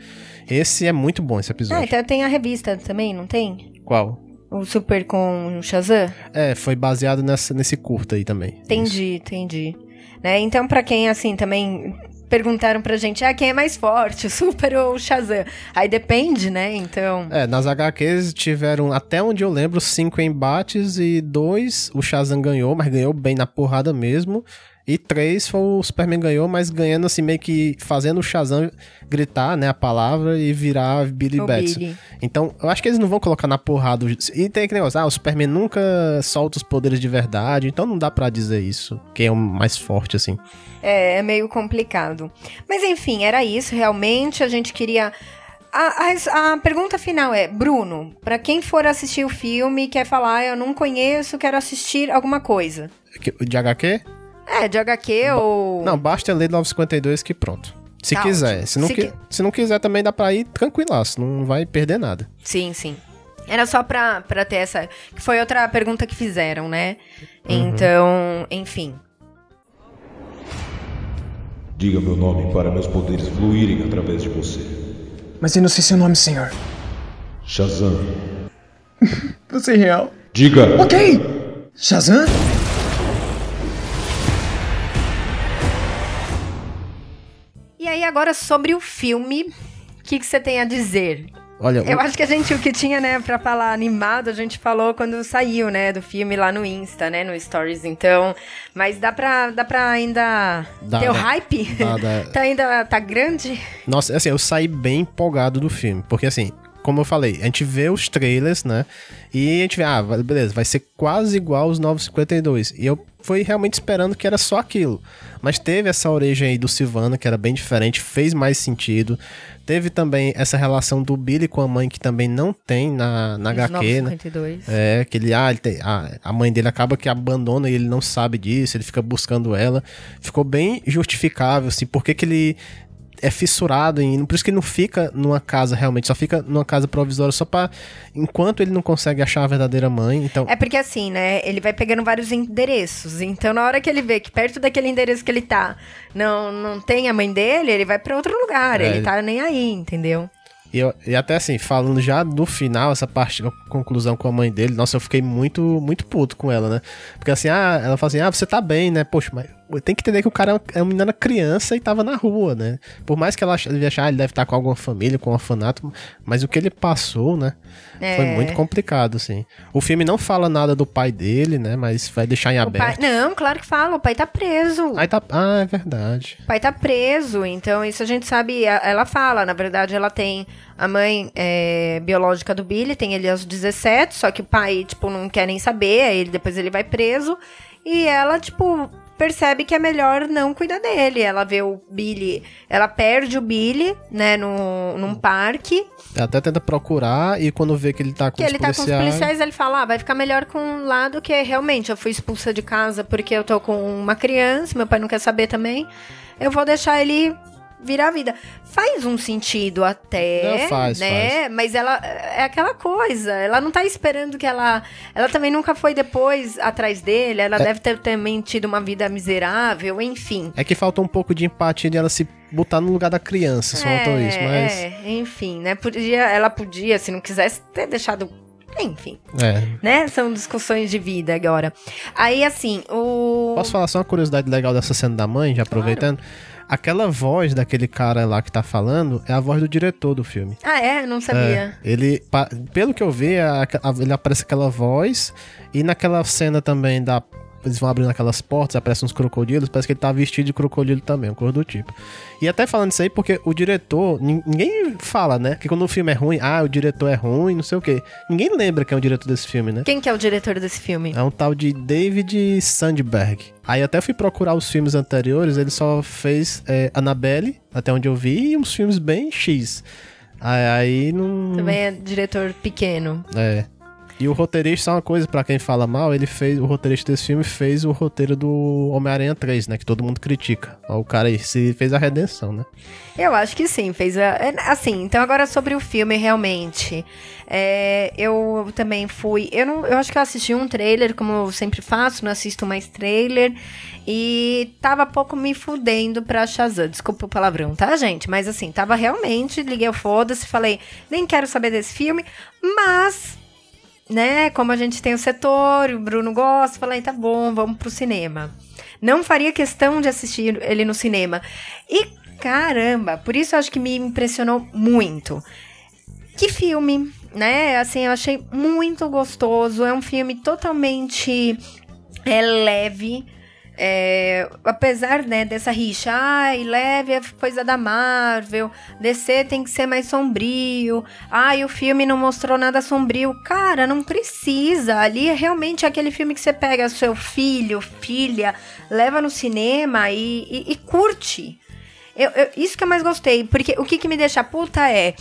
Esse é muito bom, esse Ah, episódio. então tem a revista também, não tem? Qual? O Super com o Shazam? É, foi baseado nessa, nesse curta aí também. Isso. Entendi, entendi. Né? Então, pra quem, assim, também perguntaram pra gente, ah, quem é mais forte, o Super ou o Shazam? Aí depende, né? Então... É, nas HQs tiveram, até onde eu lembro, cinco embates e dois o Shazam ganhou, mas ganhou bem na porrada mesmo. E três foi o Superman ganhou, mas ganhando assim, meio que fazendo o Shazam gritar, né, a palavra e virar Billy O Batson. Billy. Então, eu acho que eles não vão colocar na porrada. E tem aquele negócio, ah, o Superman nunca solta os poderes de verdade, então não dá pra dizer isso, quem é o mais forte, assim. É, é meio complicado. Mas enfim, era isso realmente. A gente queria. A, a- a pergunta final é: Bruno, pra quem for assistir o filme e quer falar, "Ah, eu não conheço, quero assistir alguma coisa. De HQ? É, de HQ ou. Não, basta ler 952 que pronto. Se Tá quiser. ótimo. Se não, Se qui- se não quiser também dá pra ir tranquilaço, não vai perder nada. Sim, sim. Era só pra, pra ter essa. Que foi outra pergunta que fizeram, né? Uhum. Então, enfim. Diga meu nome para meus poderes fluírem através de você. Mas eu não sei seu nome, senhor. Shazam. [LAUGHS] Você é real? Diga! Ok! Shazam? Agora sobre o filme, o que, que você tem a dizer? Olha, Eu o- acho que a gente, o que tinha, né, pra falar animado, a gente falou quando saiu, né, do filme lá no Insta, né, no Stories, então. Mas dá pra, dá pra ainda Dá, ter o hype? Dá, dá. [LAUGHS] tá ainda, tá grande? Nossa, assim, eu saí bem empolgado do filme. Porque, assim, como eu falei, a gente vê os trailers, né? E a gente vê, ah, beleza, vai ser quase igual aos 952. E eu fui realmente esperando que era só aquilo. Mas teve essa origem aí do Silvana, que era bem diferente, fez mais sentido. Teve também essa relação do Billy com a mãe, que também não tem na, na HQ, né? 952. É, que ele, ah, ele tem, a, a mãe dele acaba que abandona e ele não sabe disso, ele fica buscando ela. Ficou bem justificável, assim, por que que ele é fissurado em. Por isso que ele não fica numa casa realmente, só fica numa casa provisória só pra. Enquanto ele não consegue achar a verdadeira mãe. Então. É porque assim, né? Ele vai pegando vários endereços. Então, na hora que ele vê que perto daquele endereço que ele tá não, não tem a mãe dele, ele vai pra outro lugar. É. Ele tá nem aí, entendeu? E, eu- e até assim, falando já do final, essa parte da conclusão com a mãe dele, nossa, eu fiquei muito, muito puto com ela, né? Porque assim, ah, ela fala assim, ah, você tá bem, né? Poxa, mas tem que entender que o cara é uma menina criança e tava na rua, né? Por mais que ela ele achar, ah, ele deve estar com alguma família, com um orfanato, mas o que ele passou, né? É. Foi muito complicado, assim. O filme não fala nada do pai dele, né? Mas vai deixar em O pai... aberto. Não, claro que fala. O pai tá preso. Aí tá. Ah, é verdade. O pai tá preso, então isso a gente sabe. Ela fala, na verdade, ela tem a mãe é, biológica do Billy, tem ele aos 17, só que o pai, tipo, não quer nem saber, aí ele, depois ele vai preso. E ela, tipo, percebe que é melhor não cuidar dele. Ela vê o Billy, ela perde o Billy, né, no, num parque. Ela até tenta procurar e quando vê que ele tá com Que os ele tá com os policiais. policiais, ele fala, ah, vai ficar melhor com um lado que realmente eu fui expulsa de casa porque eu tô com uma criança, meu pai não quer saber também. Eu vou deixar ele virar a vida. Faz um sentido até, Não, faz, né? Mas ela é aquela coisa, ela não tá esperando que ela, ela também nunca foi depois atrás dele, ela deve ter também tido uma vida miserável, enfim. É que falta um pouco de empatia de ela se botar no lugar da criança, só faltou isso, mas. É, enfim, né? Podia, ela podia, se não quisesse, ter deixado Enfim, É. né? São discussões de vida agora. Aí, assim, o. Posso falar só uma curiosidade legal dessa cena da mãe, já aproveitando? Aquela voz daquele cara lá que tá falando é a voz do diretor do filme. Ah, é? Não sabia. É, ele, pelo que eu vi, a- a- ele aparece aquela voz e naquela cena também da. Eles vão abrindo aquelas portas, aparecem uns crocodilos, parece que ele tá vestido de crocodilo também, um cor do tipo. E até falando isso aí, porque o diretor, nin- ninguém fala, né? Que quando o filme é ruim, ah, o diretor é ruim, não sei o quê. Ninguém lembra quem é o diretor desse filme, né? Quem que é o diretor desse filme? É um tal de David Sandberg. Aí até fui procurar os filmes anteriores, ele só fez é, Annabelle, até onde eu vi, e uns filmes bem X. Aí, aí não. Também é diretor pequeno. É. E o roteirista, só uma coisa pra quem fala mal, ele fez, o roteirista desse filme fez o roteiro do Homem-Aranha 3, né? Que todo mundo critica. O cara aí se fez a redenção, né? Eu acho que sim, fez a. é, Assim, então agora sobre o filme, realmente. é, eu também fui. Eu, não, eu acho que eu assisti um trailer, como eu sempre faço, não assisto mais trailer. E tava pouco me fudendo pra Shazam. Desculpa o palavrão, tá, gente? Mas assim, tava realmente, liguei o foda-se, falei, nem quero saber desse filme, mas. Né, como a gente tem o setor, o Bruno gosta, falei, tá bom, vamos pro cinema. Não faria questão de assistir ele no cinema. E caramba, por isso eu acho que me impressionou muito. Que filme, né? Assim, eu achei muito gostoso. É um filme totalmente é, leve. É, apesar né, dessa rixa, ai, leve é coisa da Marvel, DC tem que ser mais sombrio, ai, o filme não mostrou nada sombrio. Cara, não precisa. Ali é realmente aquele filme que você pega seu filho, filha, leva no cinema e, e- e curte. Eu- eu- isso que eu mais gostei, porque o que, que me deixa puta é.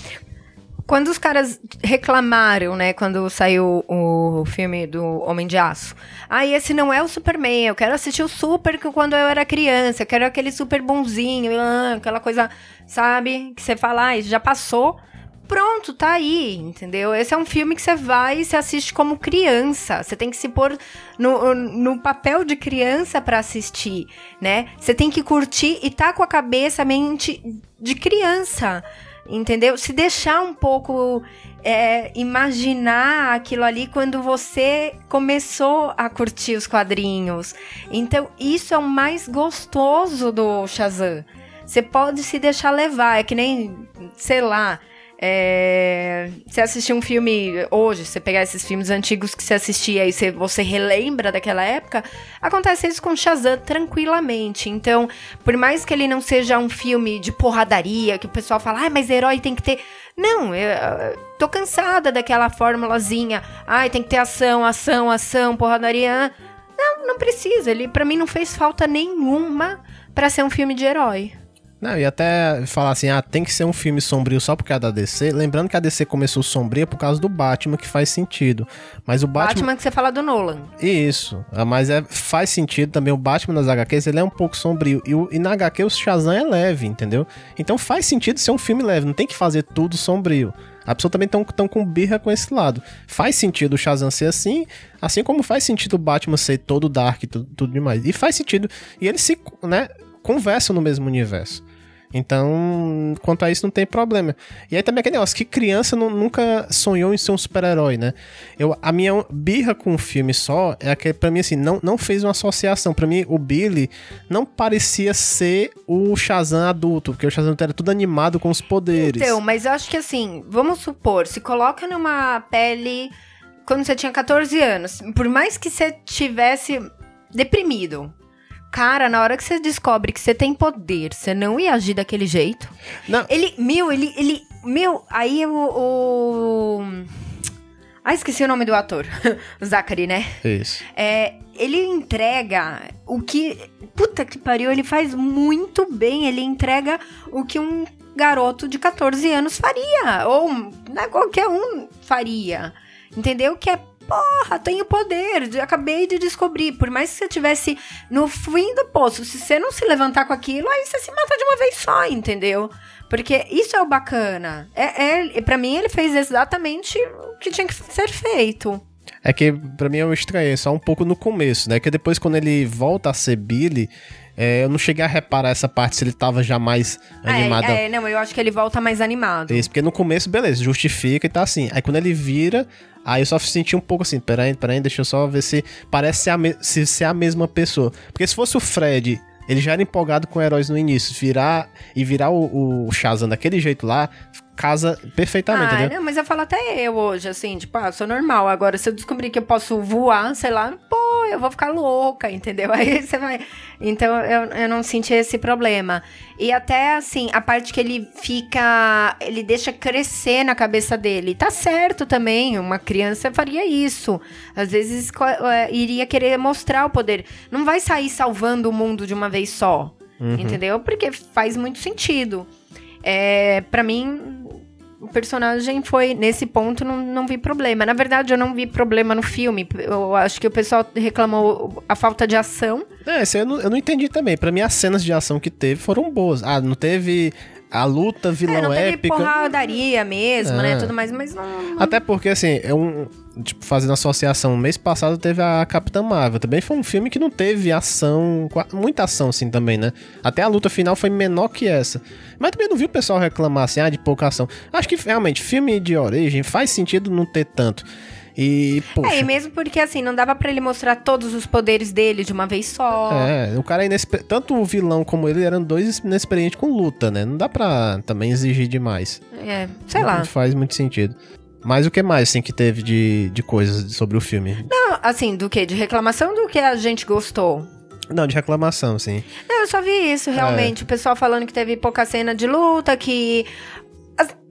Quando os caras reclamaram, né, quando saiu o filme do Homem de Aço. Ah, esse não é o Superman, eu quero assistir o Super que quando eu era criança, eu quero aquele super bonzinho, aquela coisa, sabe, que você fala, ah, já passou. Pronto, tá aí, entendeu? Esse é um filme que você vai e você assiste como criança. Você tem que se pôr no, no papel de criança pra assistir, né? Você tem que curtir e tá com a cabeça, a mente de criança, entendeu? Se deixar um pouco é, imaginar aquilo ali quando você começou a curtir os quadrinhos. Então, isso é o mais gostoso do Shazam. Você pode se deixar levar, é que nem, sei lá, é, você assistir um filme hoje, você pegar esses filmes antigos que você assistia e você, você relembra daquela época, acontece isso com Shazam tranquilamente. Então, por mais que ele não seja um filme de porradaria, que o pessoal fala, ah, mas herói tem que ter. Não, eu, eu tô cansada daquela formulazinha. Ai, tem que ter ação, ação, ação, porradaria. Não, não precisa. Ele, para mim, não fez falta nenhuma pra ser um filme de herói. Não, e até falar assim, ah, tem que ser um filme sombrio só porque é da DC. Lembrando que a DC começou sombria por causa do Batman, que faz sentido. Mas o Batman, Batman. que você fala do Nolan. Isso, ah, mas é, faz sentido também. O Batman nas HQs ele é um pouco sombrio. E, o- e na HQ o Shazam é leve, entendeu? Então faz sentido ser um filme leve, não tem que fazer tudo sombrio. A pessoa também tão, tão com birra com esse lado. Faz sentido o Shazam ser assim, assim como faz sentido o Batman ser todo dark e tudo, tudo demais. E faz sentido. E eles se, né, conversam no mesmo universo. Então, quanto a isso, não tem problema. E aí também aquele negócio que criança nu- nunca sonhou em ser um super-herói, né? Eu, a minha birra com o filme só é que, pra mim, assim, não, não fez uma associação. Pra mim, o Billy não parecia ser o Shazam adulto, porque o Shazam era tudo animado com os poderes. Então, mas eu acho que assim, vamos supor, se coloca numa pele quando você tinha 14 anos, por mais que você tivesse deprimido, cara, na hora que você descobre que você tem poder, você não ia agir daquele jeito. Não. Ele, meu, ele, ele, meu, aí o, o... Ah, esqueci o nome do ator. [LAUGHS] Zachary, né? Isso. É, ele entrega o que. Puta que pariu, ele faz muito bem. Ele entrega o que um garoto de 14 anos faria. Ou né, qualquer um faria. Entendeu? Que é. Porra, tenho poder, acabei de descobrir. Por mais que você tivesse no fim do poço, se você não se levantar com aquilo, aí você se mata de uma vez só, entendeu? Porque isso é o bacana. É, é, para mim, ele fez exatamente o que tinha que ser feito. É que pra mim eu estranhei só um pouco no começo, né? Que depois quando ele volta a ser Billy, É, eu não cheguei a reparar essa parte se ele tava já mais animado. É, é, não, eu acho que ele volta mais animado. Isso, porque no começo, beleza, justifica e tá assim. Aí quando ele vira, aí eu só senti um pouco assim, peraí, peraí, deixa eu só ver se parece ser a, me- se, ser a mesma pessoa. Porque se fosse o Fred, ele já era empolgado com heróis no início, virar e virar o, o Shazam daquele jeito lá, casa perfeitamente, Ah, entendeu? não, mas eu falo até eu hoje, assim, tipo, ah, sou normal. Agora, se eu descobrir que eu posso voar, sei lá, pô, eu vou ficar louca, entendeu? [LAUGHS] Aí você vai. Então, eu, eu não senti esse problema. E até, assim, a parte que ele fica. Ele deixa crescer na cabeça dele. Tá certo também, uma criança faria isso. Às vezes é, iria querer mostrar o poder. Não vai sair salvando o mundo de uma vez só. Entendeu? Porque faz muito sentido. É, para mim, o personagem foi, nesse ponto, não, não vi problema. Na verdade, eu não vi problema no filme. Eu acho que o pessoal reclamou a falta de ação. É, isso eu não, eu não entendi também. Pra mim, as cenas de ação que teve foram boas. Ah, não teve a luta É, vilão não teve épica. porradaria mesmo, né? É. Tudo mais, mas não. Até porque, assim, é um. Tipo, fazendo associação, mês passado teve a Capitã Marvel. Também foi um filme que não teve ação. Muita ação, assim, também, né? Até a luta final foi menor que essa. Mas também não vi o pessoal reclamar, assim, ah, de pouca ação. Acho que realmente, filme de origem faz sentido não ter tanto. E, poxa. É, e mesmo porque assim, não dava pra ele mostrar todos os poderes dele de uma vez só. É, o cara é inexperiente. Tanto o vilão como ele eram dois inexperientes com luta, né? Não dá pra também exigir demais. É, sei lá. Não faz muito sentido. Mas o que mais, assim, que teve de, de coisas sobre o filme? Não, assim, do que? De reclamação do que a gente gostou? Não, de reclamação, sim. Não, eu só vi isso, realmente. O pessoal falando que teve pouca cena de luta, que.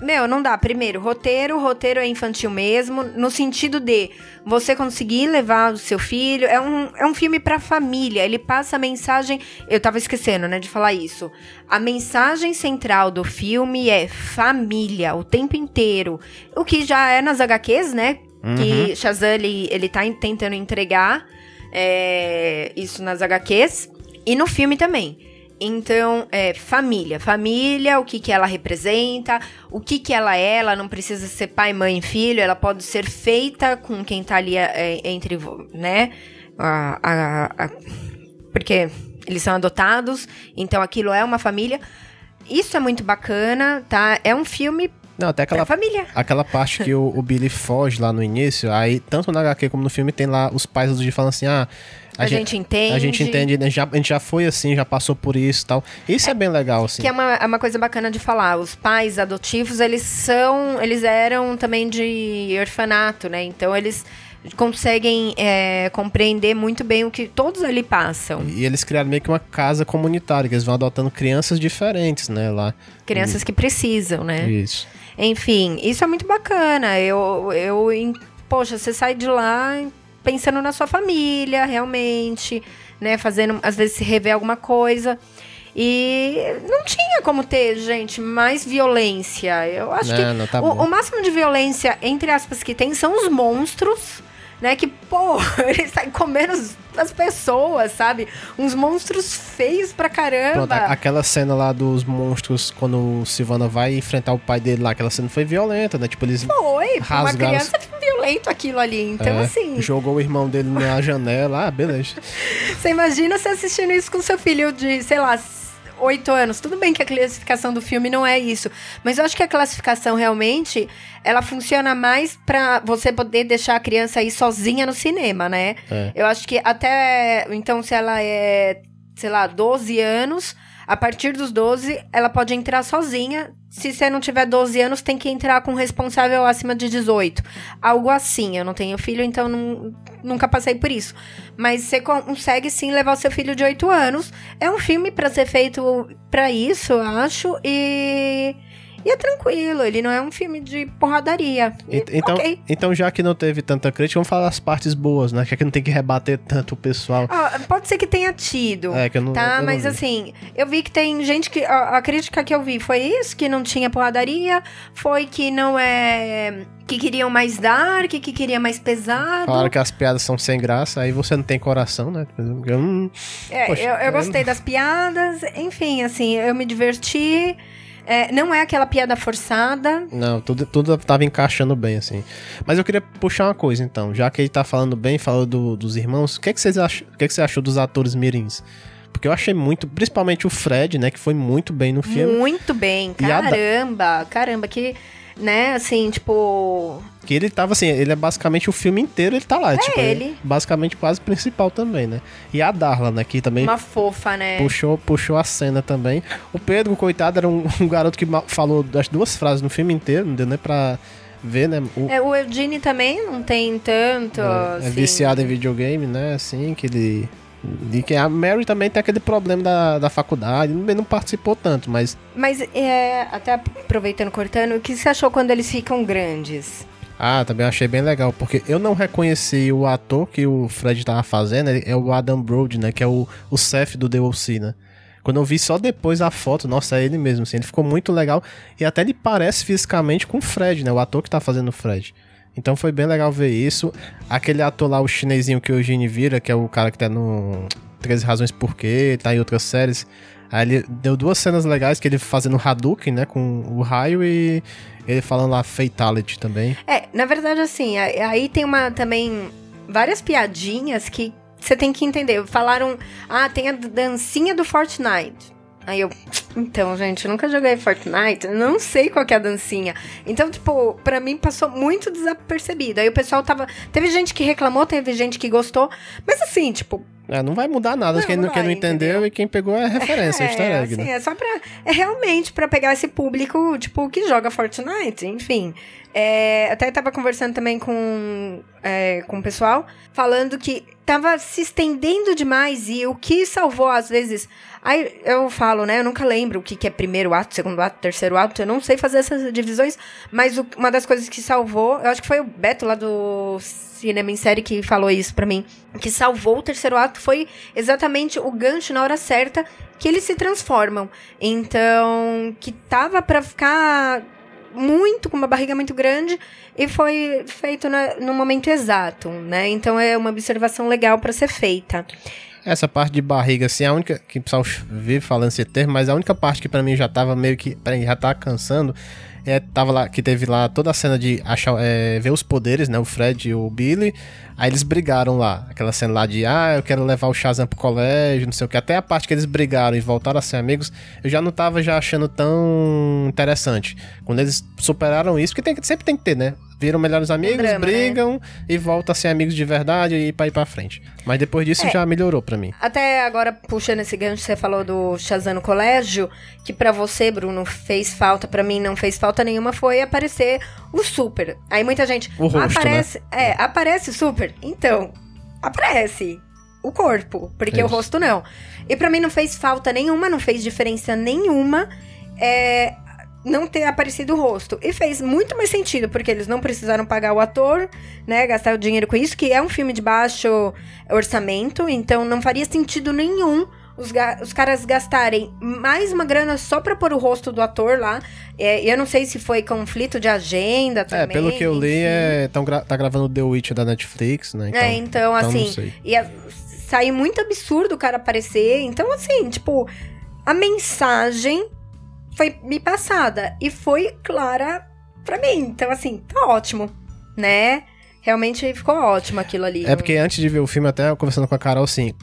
Meu, não dá. Primeiro, roteiro, roteiro é infantil mesmo, no sentido de você conseguir levar o seu filho. É um, é um filme pra família. Ele passa a mensagem. Eu tava esquecendo, né, de falar isso. A mensagem central do filme é família, o tempo inteiro. O que já é nas HQs, né? Que Shazam ele, ele tá tentando entregar é, isso nas HQs e no filme também. Então, é família. Família, o que, que ela representa, o que, que ela é. Ela não precisa ser pai, mãe filho. Ela pode ser feita com quem tá ali é, entre, né? A- a- a- porque eles são adotados. Então, aquilo é uma família. Isso é muito bacana, tá? É um filme Não, até aquela, família. aquela parte que o, o Billy foge lá no início, aí tanto na HQ como no filme tem lá os pais do Didi falando assim, ah... A gente entende. A gente entende, né, já, a gente já foi assim, já passou por isso e tal. Isso é, bem legal, assim. Que é uma, é uma coisa bacana de falar. Os pais adotivos, eles são. Eles eram também de orfanato, né? Então eles conseguem é, compreender muito bem o que todos ali passam. E eles criaram meio que uma casa comunitária, que eles vão adotando crianças diferentes, né, lá. Crianças que precisam, né? Isso. Enfim, isso é muito bacana. Eu, eu, poxa, você sai de lá pensando na sua família, realmente, né? Fazendo, às vezes, se rever alguma coisa. E não tinha como ter, gente, mais violência. Eu acho Não, que não, tá o, o máximo de violência, entre aspas, que tem são os monstros. Né, que, pô, [LAUGHS] eles saem comendo as pessoas, sabe? Uns monstros feios pra caramba. Pronto, aquela cena lá dos monstros, quando o Silvana vai enfrentar o pai dele lá, aquela cena foi violenta, né? Tipo, eles Foi, pra uma rasgaram- criança violento aquilo ali. Então, é, assim, jogou o irmão dele na janela. Ah, beleza. [LAUGHS] você imagina você assistindo isso com seu filho de, sei lá, oito anos. Tudo bem que a classificação do filme não é isso, mas eu acho que a classificação realmente ela funciona mais pra você poder deixar a criança ir sozinha no cinema, né? É. Eu acho que até então se ela é, sei lá, 12 anos, a partir dos 12 ela pode entrar sozinha. Se você não tiver 12 anos, tem que entrar com responsável acima de 18. Algo assim. Eu não tenho filho, então não- nunca passei por isso. Mas você consegue sim levar seu filho de 8 anos. É um filme pra ser feito pra isso, eu acho. E. E é tranquilo, ele não é um filme de porradaria. E, Ent- Então, ok. então, já que não teve tanta crítica, vamos falar das partes boas, né? Que aqui não tem que rebater tanto o pessoal. Ah, pode ser que tenha tido. É, que eu não- Tá, eu não mas vi. assim, eu vi que tem gente que. A, a crítica que eu vi foi isso, que não tinha porradaria, foi que não é. Que queriam mais dark, que queria mais pesado. Falaram que as piadas são sem graça, aí você não tem coração, né? Eu não... É, Poxa, eu, eu eu gostei das piadas, enfim, assim, eu me diverti. É, não é aquela piada forçada. Não, tudo, tudo tava encaixando bem, assim. Mas eu queria puxar uma coisa, então. Já que ele tá falando bem, falou do- dos irmãos, o que, que, vocês ach... o que, que você achou dos atores mirins? Porque eu achei muito, principalmente o Fred, né, que foi muito bem no filme. Muito bem, caramba, caramba, que, né, assim, tipo, Que ele tava assim, ele é basicamente o filme inteiro, ele tá lá. tipo, ele. Basicamente quase principal também, né? E a Darla, né, que também uma fofa, né? puxou, puxou a cena também. O Pedro, coitado, era um, [LAUGHS] um garoto que falou as duas frases no filme inteiro, não deu nem pra ver, né? O, É, o Eugene também não tem tanto, é, é assim. viciado em videogame, né? Assim, que ele. E que a Mary também tem aquele problema da, da faculdade, não, não participou tanto, mas. Mas, é, até aproveitando, cortando, o que você achou quando eles ficam grandes? Ah, também achei bem legal, porque eu não reconheci o ator que o Fred tava fazendo, é o Adam Brody, né? Que é o, o Seth do The O.C., né? Quando eu vi só depois a foto, nossa, é ele mesmo, assim, ele ficou muito legal. E até ele parece fisicamente com o Fred, né? O ator que tá fazendo o Fred. Então foi bem legal ver isso. Aquele ator lá, o chinesinho que o Eugene vira, que é o cara que tá no 13 Razões Por Quê, tá em outras séries. Aí ele deu duas cenas legais, que ele fazendo Hadouken, né? Com o raio e ele falando lá Fatality também. É, na verdade, assim, aí tem uma também várias piadinhas que você tem que entender. Falaram, ah, tem a dancinha do Fortnite. Aí eu, então, gente, eu nunca joguei Fortnite, eu não sei qual que é a dancinha. Então, tipo, pra mim passou muito desapercebido. Aí o pessoal tava. Teve gente que reclamou, teve gente que gostou. Mas assim, tipo, É, não vai mudar nada. Não, quem, não, quem não vai, entendeu entendeu? e quem pegou é referência, [LAUGHS] é, easter egg, assim, né? é só pra. É realmente pra pegar esse público, tipo, que joga Fortnite, enfim. É, até tava conversando também com, é, com o pessoal, falando que tava se estendendo demais e o que salvou, às vezes. Aí eu falo, né? Eu nunca lembro o que, que é primeiro ato, segundo ato, terceiro ato. Eu não sei fazer essas divisões, mas o- uma das coisas que salvou, eu acho que foi o Beto lá do Cinema em Série que falou isso pra mim. Que salvou o terceiro ato foi exatamente o gancho na hora certa que eles se transformam. Então, que tava pra ficar muito, com uma barriga muito grande, e foi feito na- no momento exato, né? Então é uma observação legal pra ser feita. Essa parte de barriga, assim, a única. Que o pessoal vive falando esse termo, mas a única parte que pra mim já tava meio que. Pra mim já tava cansando. É, tava lá, que teve lá toda a cena de achar, é, ver os poderes, né? O Fred e o Billy. Aí eles brigaram lá. Aquela cena lá de, ah, eu quero levar o Shazam pro colégio, não sei o que. Até a parte que eles brigaram e voltaram a ser amigos, eu já não tava já achando tão interessante. Quando eles superaram isso, porque tem, sempre tem que ter, né? Viram melhores amigos, drama, né? brigam e voltam a ser amigos de verdade e pra ir pra frente. Mas depois disso É. já melhorou pra mim. Até agora, puxando esse gancho, você falou do Shazam no colégio, que pra você, Bruno, fez falta, pra mim não fez falta nenhuma, foi aparecer o Super. Aí muita gente, O rosto, né? aparece, é, aparece o Super. Então, aparece o corpo, porque o Isso. rosto não. E pra mim não fez falta nenhuma, não fez diferença nenhuma. É, não ter aparecido o rosto. E fez muito mais sentido, porque eles não precisaram pagar o ator, né? Gastar o dinheiro com isso, que é um filme de baixo orçamento, então não faria sentido nenhum os, os caras gastarem mais uma grana só pra pôr o rosto do ator lá. É, eu não sei se foi conflito de agenda É, também. pelo que eu li, é, tão gra- tá gravando The Witch da Netflix, né? é, então, não assim, sei. ia sair muito absurdo o cara aparecer. Então, assim, tipo, a mensagem foi me passada e foi clara pra mim. Então, assim, tá ótimo, né? Realmente ficou ótimo aquilo ali. É porque antes de ver o filme, até conversando com a Carol, assim,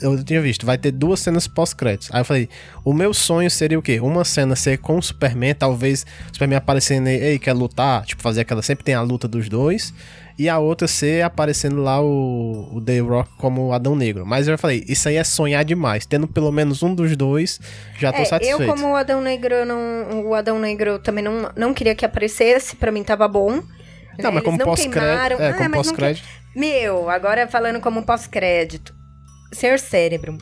eu tinha visto, vai ter duas cenas pós-créditos. Aí eu falei, o meu sonho seria o quê? Uma cena ser com o Superman, talvez o Superman aparecendo ei, quer lutar, tipo, fazer aquela, sempre tem a luta dos dois. E a outra ser aparecendo lá o, o The Rock como o Adão Negro. Mas eu já falei, isso aí é sonhar demais. Tendo pelo menos um dos dois, já tô É, satisfeito. eu, como o Adão Negro, não, o Adão Negro também não, não queria que aparecesse, pra mim tava bom. Não, né? mas como não pós-crédito. queimaram. É, Ah, como pós-crédito. que- Meu, agora falando como pós-crédito. Senhor Cérebro.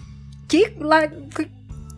Que lá. que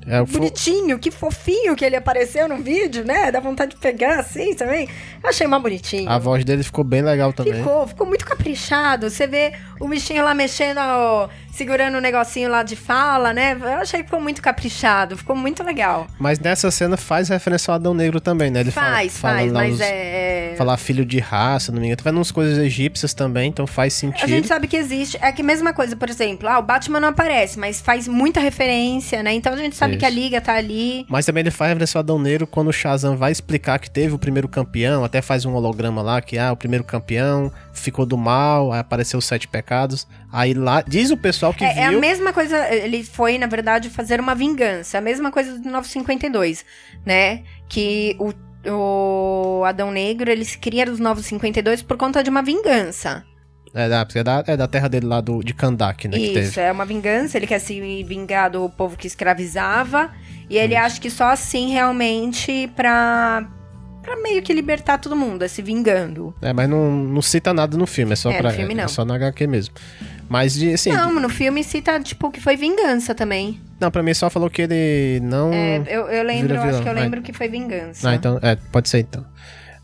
É, bonitinho, que fofinho que ele apareceu no vídeo, né? Dá vontade de pegar assim também. Eu achei mais bonitinho. a voz dele ficou bem legal também. Ficou, ficou muito caprichado. Você vê o bichinho lá mexendo, ó, segurando o negocinho lá de fala, né? Eu achei que ficou muito caprichado, ficou muito legal. Mas nessa cena faz referência ao Adão Negro também, né? Ele fala- Faz, fala faz, mas os- é. Falar filho de raça, não me engano. Tá vendo umas coisas egípcias também, então faz A sentido. gente sabe que existe. É que mesma coisa, por exemplo, ah, o Batman não aparece, mas faz muita referência, né? Então a gente sabe Isso. que a liga tá ali. Mas também ele faz referência ao Adão Negro quando o Shazam vai explicar que teve o primeiro campeão, até faz um holograma lá que, ah, o primeiro campeão ficou do mal, aí apareceu os sete pecados. Aí lá, diz o pessoal que É, é a viu. mesma coisa, ele foi, na verdade, fazer uma vingança. A mesma coisa do 952, né? Que o, o Adão Negro, ele se cria dos 952 por conta de uma vingança. É, da, é, da, é da terra dele lá do, de Kandak, né? Isso, é uma vingança, ele quer se vingar do povo que escravizava. E ele acha que só assim, realmente, pra, pra meio que libertar todo mundo, é se vingando. É, mas não, não cita nada no filme, é só É, no pra. filme é, não. só na HQ mesmo. Mas de, assim. Não, no filme cita, tipo, que foi vingança também. Não, pra mim só falou que ele não. É, eu, eu lembro, acho que eu lembro que foi vingança. Ah, então, é, pode ser então.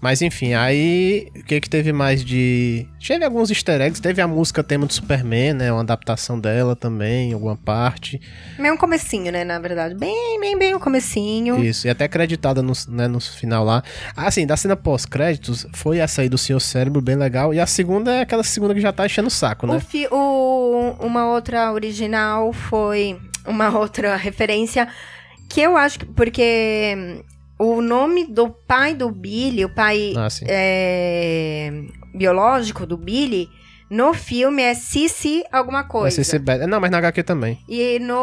Mas enfim, aí o que que teve mais de. Teve alguns easter eggs, teve a música tema do Superman, né? Uma adaptação dela também, alguma parte. Meio um comecinho, né, na verdade. Bem, bem, bem o comecinho. Isso, e até acreditada no, né, no final lá. Ah, assim, da cena pós-créditos, foi essa aí do Senhor Cérebro, bem legal. E a segunda é aquela segunda que já tá enchendo o saco, O né? fi- o- uma outra original foi uma outra referência que eu acho que. Porque o nome do pai do Billy, o pai Ah, é, biológico do Billy, no filme é Cici alguma Vai coisa. ser Cibele- Não, mas na HQ também. E no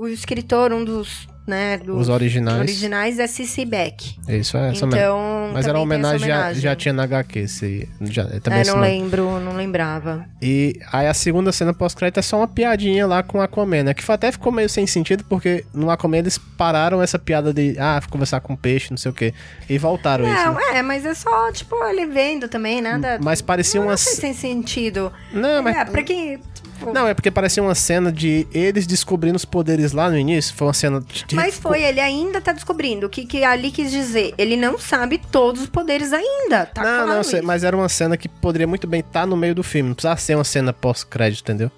o, o escritor, um dos, né, dos Os originais. originais é Cici Beck. Isso, é essa mesmo. Então, Mas era uma essa homenagem, já, homenagem. já tinha na HQ, esse, já, também É, não nome. lembro, não lembrava. E aí a segunda cena pós-crédito é só uma piadinha lá com o Aquaman, né? Que até ficou meio sem sentido, porque no Aquaman eles pararam essa piada de, ah, conversar com peixe, não sei o quê. E voltaram isso. Não, né? é, mas é só, tipo, ele vendo também, nada. Mas parecia não uma... sei sem sentido. Não, mas... É, pra quem. Tipo, Não, é porque parecia uma cena de eles descobrindo os poderes lá no início. Foi uma cena de... Mas foi, ele ainda tá descobrindo. O que, que ali quis dizer? Ele não sabe todos os poderes ainda. Tá não, claro não, sei, mas era uma cena que poderia muito bem estar no meio do filme. Não precisava ser uma cena pós-crédito, entendeu?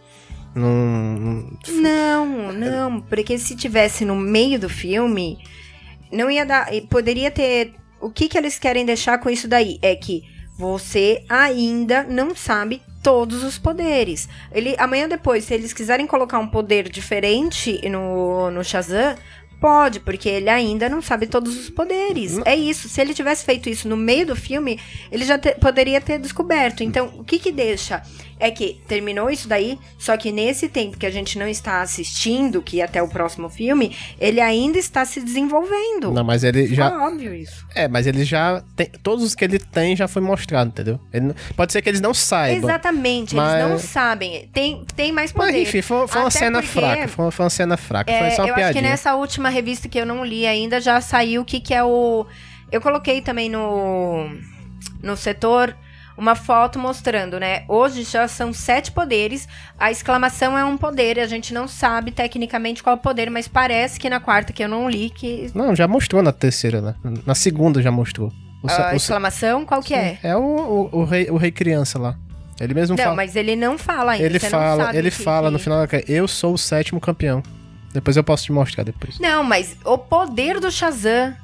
Não... Não, não, porque se tivesse no meio do filme, não ia dar. Poderia ter. O que, que eles querem deixar com isso daí? É que você ainda não sabe todos os poderes. Ele, amanhã depois, se eles quiserem colocar um poder diferente no, no Shazam, pode, porque ele ainda não sabe todos os poderes. É isso. Se ele tivesse feito isso no meio do filme, ele já te- poderia ter descoberto. Então, o que que deixa? É que terminou isso daí, só que nesse tempo que a gente não está assistindo, que até o próximo filme, ele ainda está se desenvolvendo. Não, mas ele já... É óbvio isso. É, mas ele já tem. Todos os que ele tem já foi mostrado, entendeu? Ele pode ser que eles não saibam. Exatamente, mas- eles não sabem. Tem, tem mais Mas poder. enfim, foi, foi uma cena porque- fraca. Foi, uma- foi uma cena fraca. É, foi só uma eu acho que piadinha. nessa última revista que eu não li ainda já saiu o que, que é o. Eu coloquei também no, no setor uma foto mostrando, né? Hoje já são sete poderes. A exclamação é um poder. A gente não sabe tecnicamente qual o poder, mas parece que na quarta que eu não li que. Não, já mostrou na terceira, né? Na segunda já mostrou. O, A o exclamação, qual que é? É o, o, o rei, o rei criança lá. Ele mesmo Não, fala. mas ele não fala ainda. ele não fala, ele que- fala que- no final da eu sou o sétimo campeão. Depois eu posso te mostrar depois. Não, mas o poder do Shazam.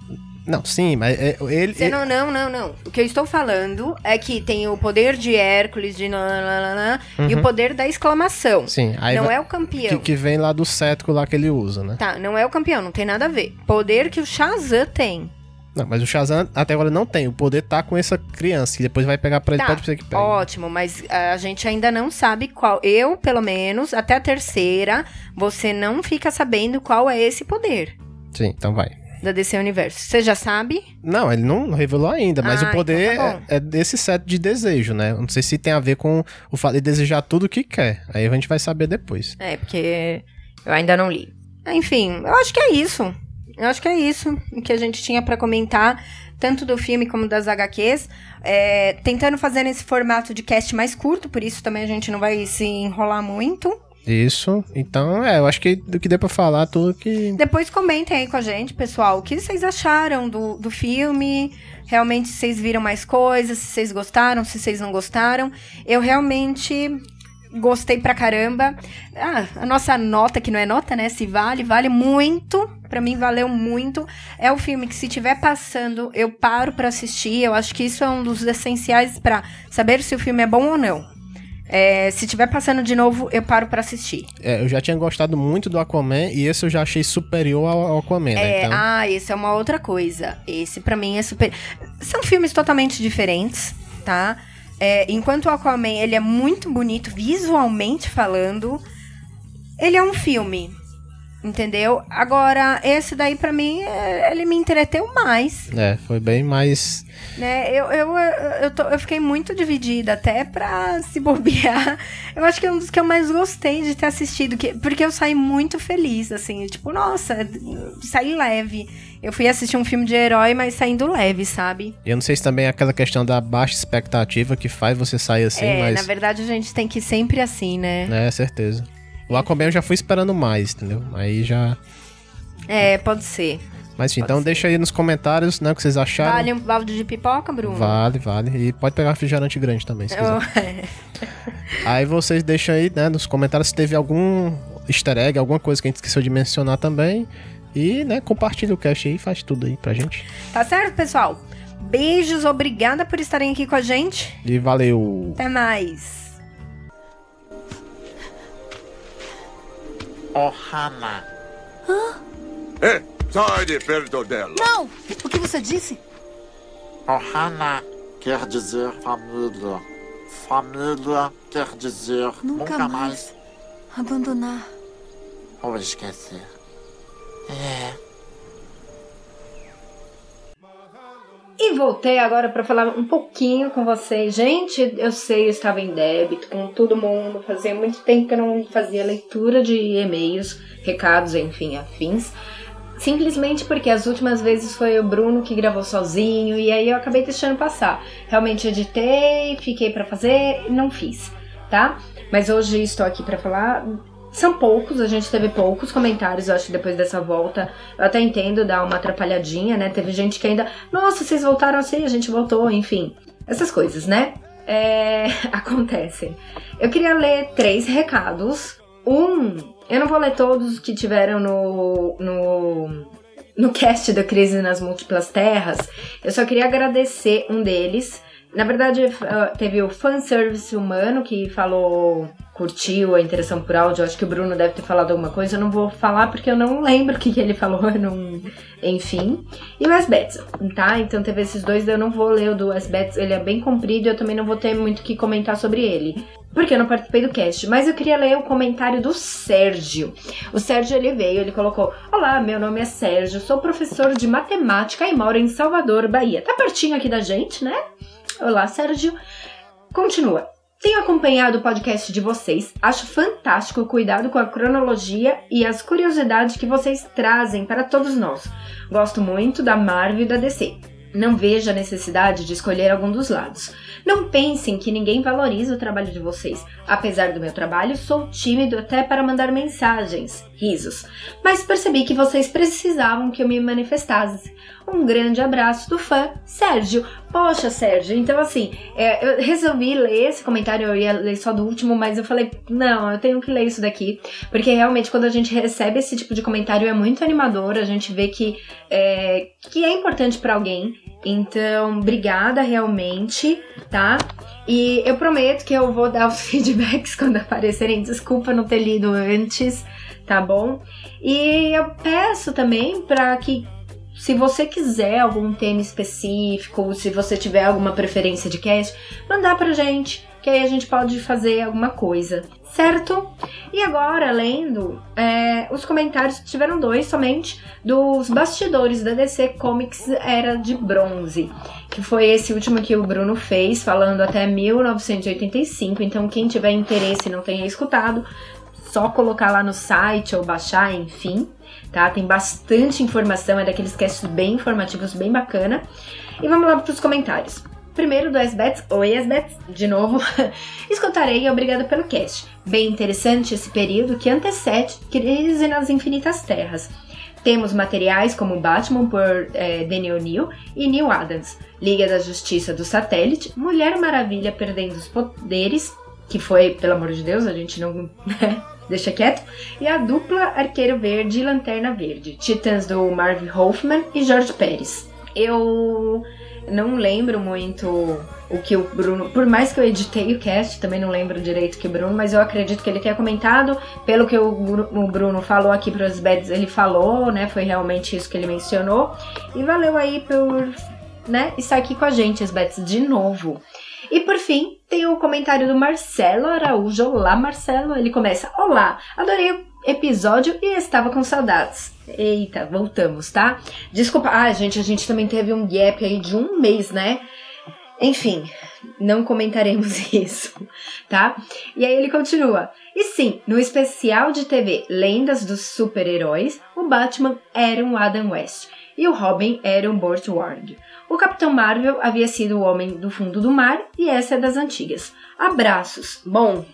Não, sim, mas é- ele. Você não, não, não, não. O que eu estou falando é que tem o poder de Hércules, de nananana, e o poder da exclamação. Uhum. Sim, aí não vai- é o campeão. que, que vem lá do cetro lá que ele usa, né? Tá, não é o campeão, não tem nada a ver. Poder que o Shazam tem. Não, mas o Shazam até agora não tem. O poder tá com essa criança, que depois vai pegar pra ele, Tá, pode ser que pegue. ótimo, mas a gente ainda não sabe qual. Eu, pelo menos, até a terceira, você não fica sabendo qual é esse poder Sim, então vai. Da DC Universo. Você já sabe? Não, ele não revelou ainda, mas Ah, o poder então tá é, é desse set de desejo, né? Não sei se tem a ver com o fato de desejar tudo o que quer. Aí a gente vai saber depois. É, porque eu ainda não li. Enfim, eu acho que é isso. Eu acho que é isso que a gente tinha pra comentar, tanto do filme como das HQs. É, tentando fazer nesse formato de cast mais curto, por isso também a gente não vai se enrolar muito. Isso. Então, é, eu acho que do que deu pra falar, tudo que. Depois comentem aí com a gente, pessoal, o que vocês acharam do, do filme. Realmente, vocês viram mais coisas, se vocês gostaram, se vocês não gostaram. Eu realmente gostei pra caramba. Ah, a nossa nota, que não é nota, né? Se vale, vale muito. Pra mim, valeu muito. É o filme que, se tiver passando, eu paro pra assistir. Eu acho que isso é um dos essenciais pra saber se o filme é bom ou não. É, se tiver passando de novo, eu paro pra assistir. É, eu já tinha gostado muito do Aquaman e esse eu já achei superior ao, Aquaman, né? É, Então, ah, esse é uma outra coisa. Esse pra mim é super. São filmes totalmente diferentes, tá? É, enquanto o Aquaman ele é muito bonito visualmente falando, ele é um filme. Entendeu? Agora, esse daí pra mim, é, ele me entreteu mais. É, foi bem mais. Né? Eu, eu, eu, tô, eu fiquei muito dividida até pra se bobear. Eu acho que é um dos que eu mais gostei de ter assistido, que, porque eu saí muito feliz, assim. Tipo, nossa, saí leve. Eu fui assistir um filme de herói, mas saindo leve, sabe? Eu não sei se também é aquela questão da baixa expectativa que faz você sair assim, é, mas. na verdade a gente tem que ir sempre assim, né? É, certeza. O Aquaman eu já fui esperando mais, entendeu? Aí já. É, pode ser. Mas enfim, então ser. deixa aí nos comentários, né, o que vocês acharam. Vale um balde de pipoca, Bruno? Vale, vale. E pode pegar refrigerante grande também, se quiser. [LAUGHS] É. Aí vocês deixam aí, né, nos comentários se teve algum easter egg, alguma coisa que a gente esqueceu de mencionar também. E, né, compartilha o cast aí e faz tudo aí pra gente. Tá certo, pessoal? Beijos, obrigada por estarem aqui com a gente. E valeu. Até mais. Ohana. Hã? É, sai de perto dela. Não! O que você disse? Ohana quer dizer família. Família quer dizer nunca, nunca mais. mais abandonar ou esquecer. É. E voltei agora para falar um pouquinho com vocês. Gente, eu sei, eu estava em débito com todo mundo. Fazia muito tempo que eu não fazia leitura de e-mails, recados, enfim, afins. Simplesmente porque as últimas vezes foi o Bruno que gravou sozinho e aí eu acabei deixando passar. Realmente editei, fiquei para fazer, não fiz, tá? Mas hoje estou aqui para falar são poucos, a gente teve poucos comentários, eu acho depois dessa volta. Eu até entendo dar uma atrapalhadinha, né? Teve gente que ainda. Nossa, vocês voltaram assim, a gente voltou, enfim. Essas coisas, né? É, [LAUGHS] acontecem. Eu queria ler três recados. Um, eu não vou ler todos que tiveram no, no, no cast da Crise nas Múltiplas Terras. Eu só queria agradecer um deles. Na verdade, teve o fanservice humano que falou curtiu a interação por áudio. Acho que o Bruno deve ter falado alguma coisa. Eu não vou falar porque eu não lembro o que, que ele falou. Não... Enfim. E o Asbets, tá? Então teve esses dois. Eu não vou ler o do Asbets. Ele é bem comprido e eu também não vou ter muito o que comentar sobre ele. Porque eu não participei do cast. Mas eu queria ler o comentário do Sérgio. O Sérgio ele veio, ele colocou: Olá, meu nome é Sérgio, sou professor de matemática e moro em Salvador, Bahia. Tá pertinho aqui da gente, né? Olá, Sérgio. Continua. Tenho acompanhado o podcast de vocês, acho fantástico o cuidado com a cronologia e as curiosidades que vocês trazem para todos nós. Gosto muito da Marvel e da DC. Não vejo a necessidade de escolher algum dos lados. Não pensem que ninguém valoriza o trabalho de vocês. Apesar do meu trabalho, sou tímido até para mandar mensagens. Risos. Mas percebi que vocês precisavam que eu me manifestasse. Um grande abraço do fã, Sérgio. Poxa, Sérgio, então assim, é, eu resolvi ler esse comentário, eu ia ler só do último, mas eu falei, não, eu tenho que ler isso daqui, porque realmente quando a gente recebe esse tipo de comentário é muito animador, a gente vê que é, que é importante para alguém. Então, obrigada realmente, tá? E eu prometo que eu vou dar os [LAUGHS] feedbacks quando [LAUGHS] aparecerem. Desculpa não ter lido antes, tá bom? E eu peço também para que se você quiser algum tema específico, se você tiver alguma preferência de cast, mandar pra gente, que aí a gente pode fazer alguma coisa, certo? E agora, lendo, é, os comentários tiveram dois somente dos bastidores da DC Comics Era de Bronze, que foi esse último que o Bruno fez, falando até 1985. Então, quem tiver interesse e não tenha escutado, só colocar lá no site ou baixar, enfim tá? Tem bastante informação, é daqueles casts bem informativos, bem bacana. E vamos lá para os comentários. Primeiro do SBETS, oi SBETS, de novo. [LAUGHS] Escutarei e obrigado pelo cast. Bem interessante esse período que antecede Crise nas Infinitas Terras. Temos materiais como Batman por é, Daniel O'Neill e Neil Adams, Liga da Justiça do Satélite, Mulher Maravilha perdendo os poderes, que foi, pelo amor de Deus, a gente não [LAUGHS] né, deixa quieto, e a dupla Arqueiro Verde e Lanterna Verde, Titãs do Marv Hoffman e Jorge Pérez. Eu não lembro muito o que o Bruno, por mais que eu editei o cast, também não lembro direito que o Bruno, mas eu acredito que ele tenha comentado, pelo que o, Bruno falou aqui para os beds, ele falou, né, foi realmente isso que ele mencionou, e valeu aí por, né, estar aqui com a gente, os beds, de novo. E por fim, tem o comentário do Marcelo Araújo. Olá, Marcelo. Ele começa: Olá, adorei o episódio e estava com saudades. Eita, voltamos, tá? Desculpa. Ah, gente, a gente também teve um gap aí de um mês, né? Enfim, não comentaremos [LAUGHS] isso, tá? E aí ele continua. E sim, no especial de TV Lendas dos Super-Heróis, o Batman era um Adam West e o Robin era um Burt Ward. O Capitão Marvel havia sido o homem do fundo do mar e essa é das antigas. Abraços. Bom,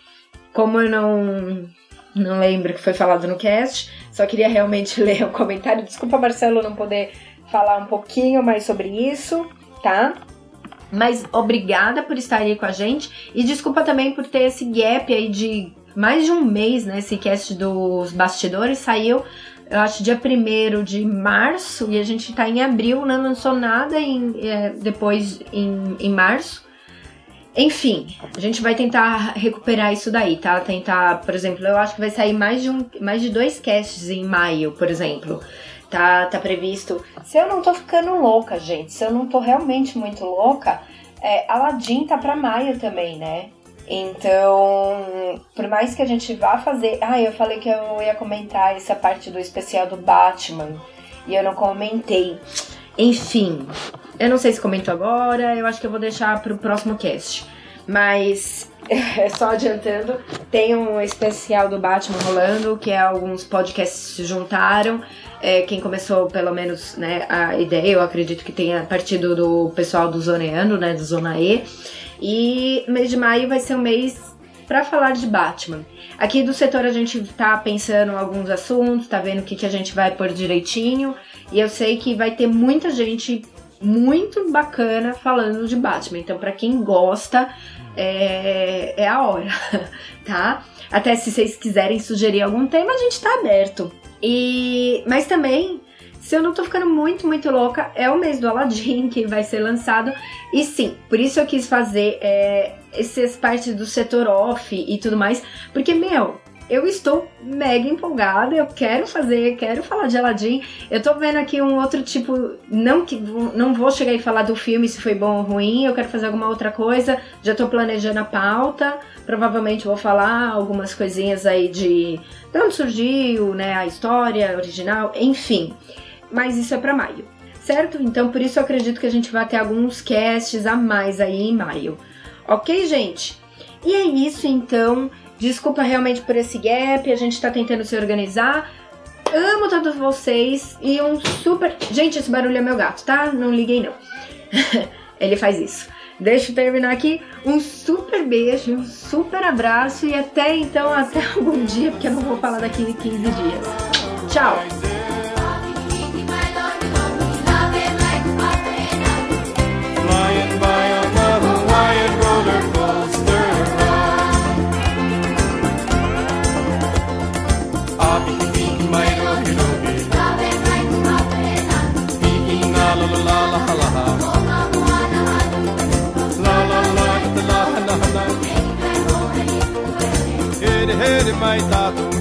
como eu não não lembro que foi falado no cast, só queria realmente [LAUGHS] ler o comentário. Desculpa, Marcelo, não poder falar um pouquinho mais sobre isso, tá? Mas obrigada por estar aí com a gente e desculpa também por ter esse gap aí de mais de um mês, né? Esse cast dos bastidores saiu, eu acho, dia 1 de março e a gente tá em abril, não lançou nada em, é, depois em, em março. Enfim, a gente vai tentar recuperar isso daí, tá? Tentar, por exemplo, eu acho que vai sair mais de, um, mais de dois casts em maio, por exemplo. Tá, tá previsto. Se eu não tô ficando louca, gente, se eu não tô realmente muito louca, é, Aladdin tá pra maio também, né? Então, por mais que a gente vá fazer. Ah, eu falei que eu ia comentar essa parte do especial do Batman e eu não comentei. Enfim, eu não sei se comento agora, eu acho que eu vou deixar pro próximo cast. Mas, [LAUGHS] só adiantando, tem um especial do Batman rolando, que é alguns podcasts se juntaram. É, quem começou, pelo menos, né, a ideia, eu acredito que tenha partido do pessoal do Zoneando, né, do Zona E. E mês de maio vai ser um mês para falar de Batman. Aqui do setor a gente tá pensando em alguns assuntos, tá vendo o que, que a gente vai pôr direitinho. E eu sei que vai ter muita gente muito bacana falando de Batman. Então, para quem gosta, é, é a hora, [LAUGHS] tá? Até se vocês quiserem sugerir algum tema, a gente tá aberto. E, mas também, se eu não tô ficando muito, muito louca, é o mês do Aladdin que vai ser lançado. E sim, por isso eu quis fazer é, essas partes do setor off e tudo mais. Porque, meu, eu estou mega empolgada, eu quero fazer, quero falar de Aladdin. Eu tô vendo aqui um outro tipo, não que não vou chegar e falar do filme se foi bom ou ruim, eu quero fazer alguma outra coisa. Já tô planejando a pauta. Provavelmente vou falar algumas coisinhas aí de, de onde surgiu, né, a história original, enfim. Mas isso é para maio. Certo? Então por isso eu acredito que a gente vai ter alguns casts a mais aí em maio. OK, gente? E é isso então. Desculpa realmente por esse gap, a gente tá tentando se organizar. Amo todos vocês e um super. Gente, esse barulho é meu gato, tá? Não liguei não. [LAUGHS] Ele faz isso. Deixa eu terminar aqui. Um super beijo, um super abraço e até então, até [LAUGHS] algum dia, porque eu não vou falar daqui 15 dias. Tchau! Mai tatu,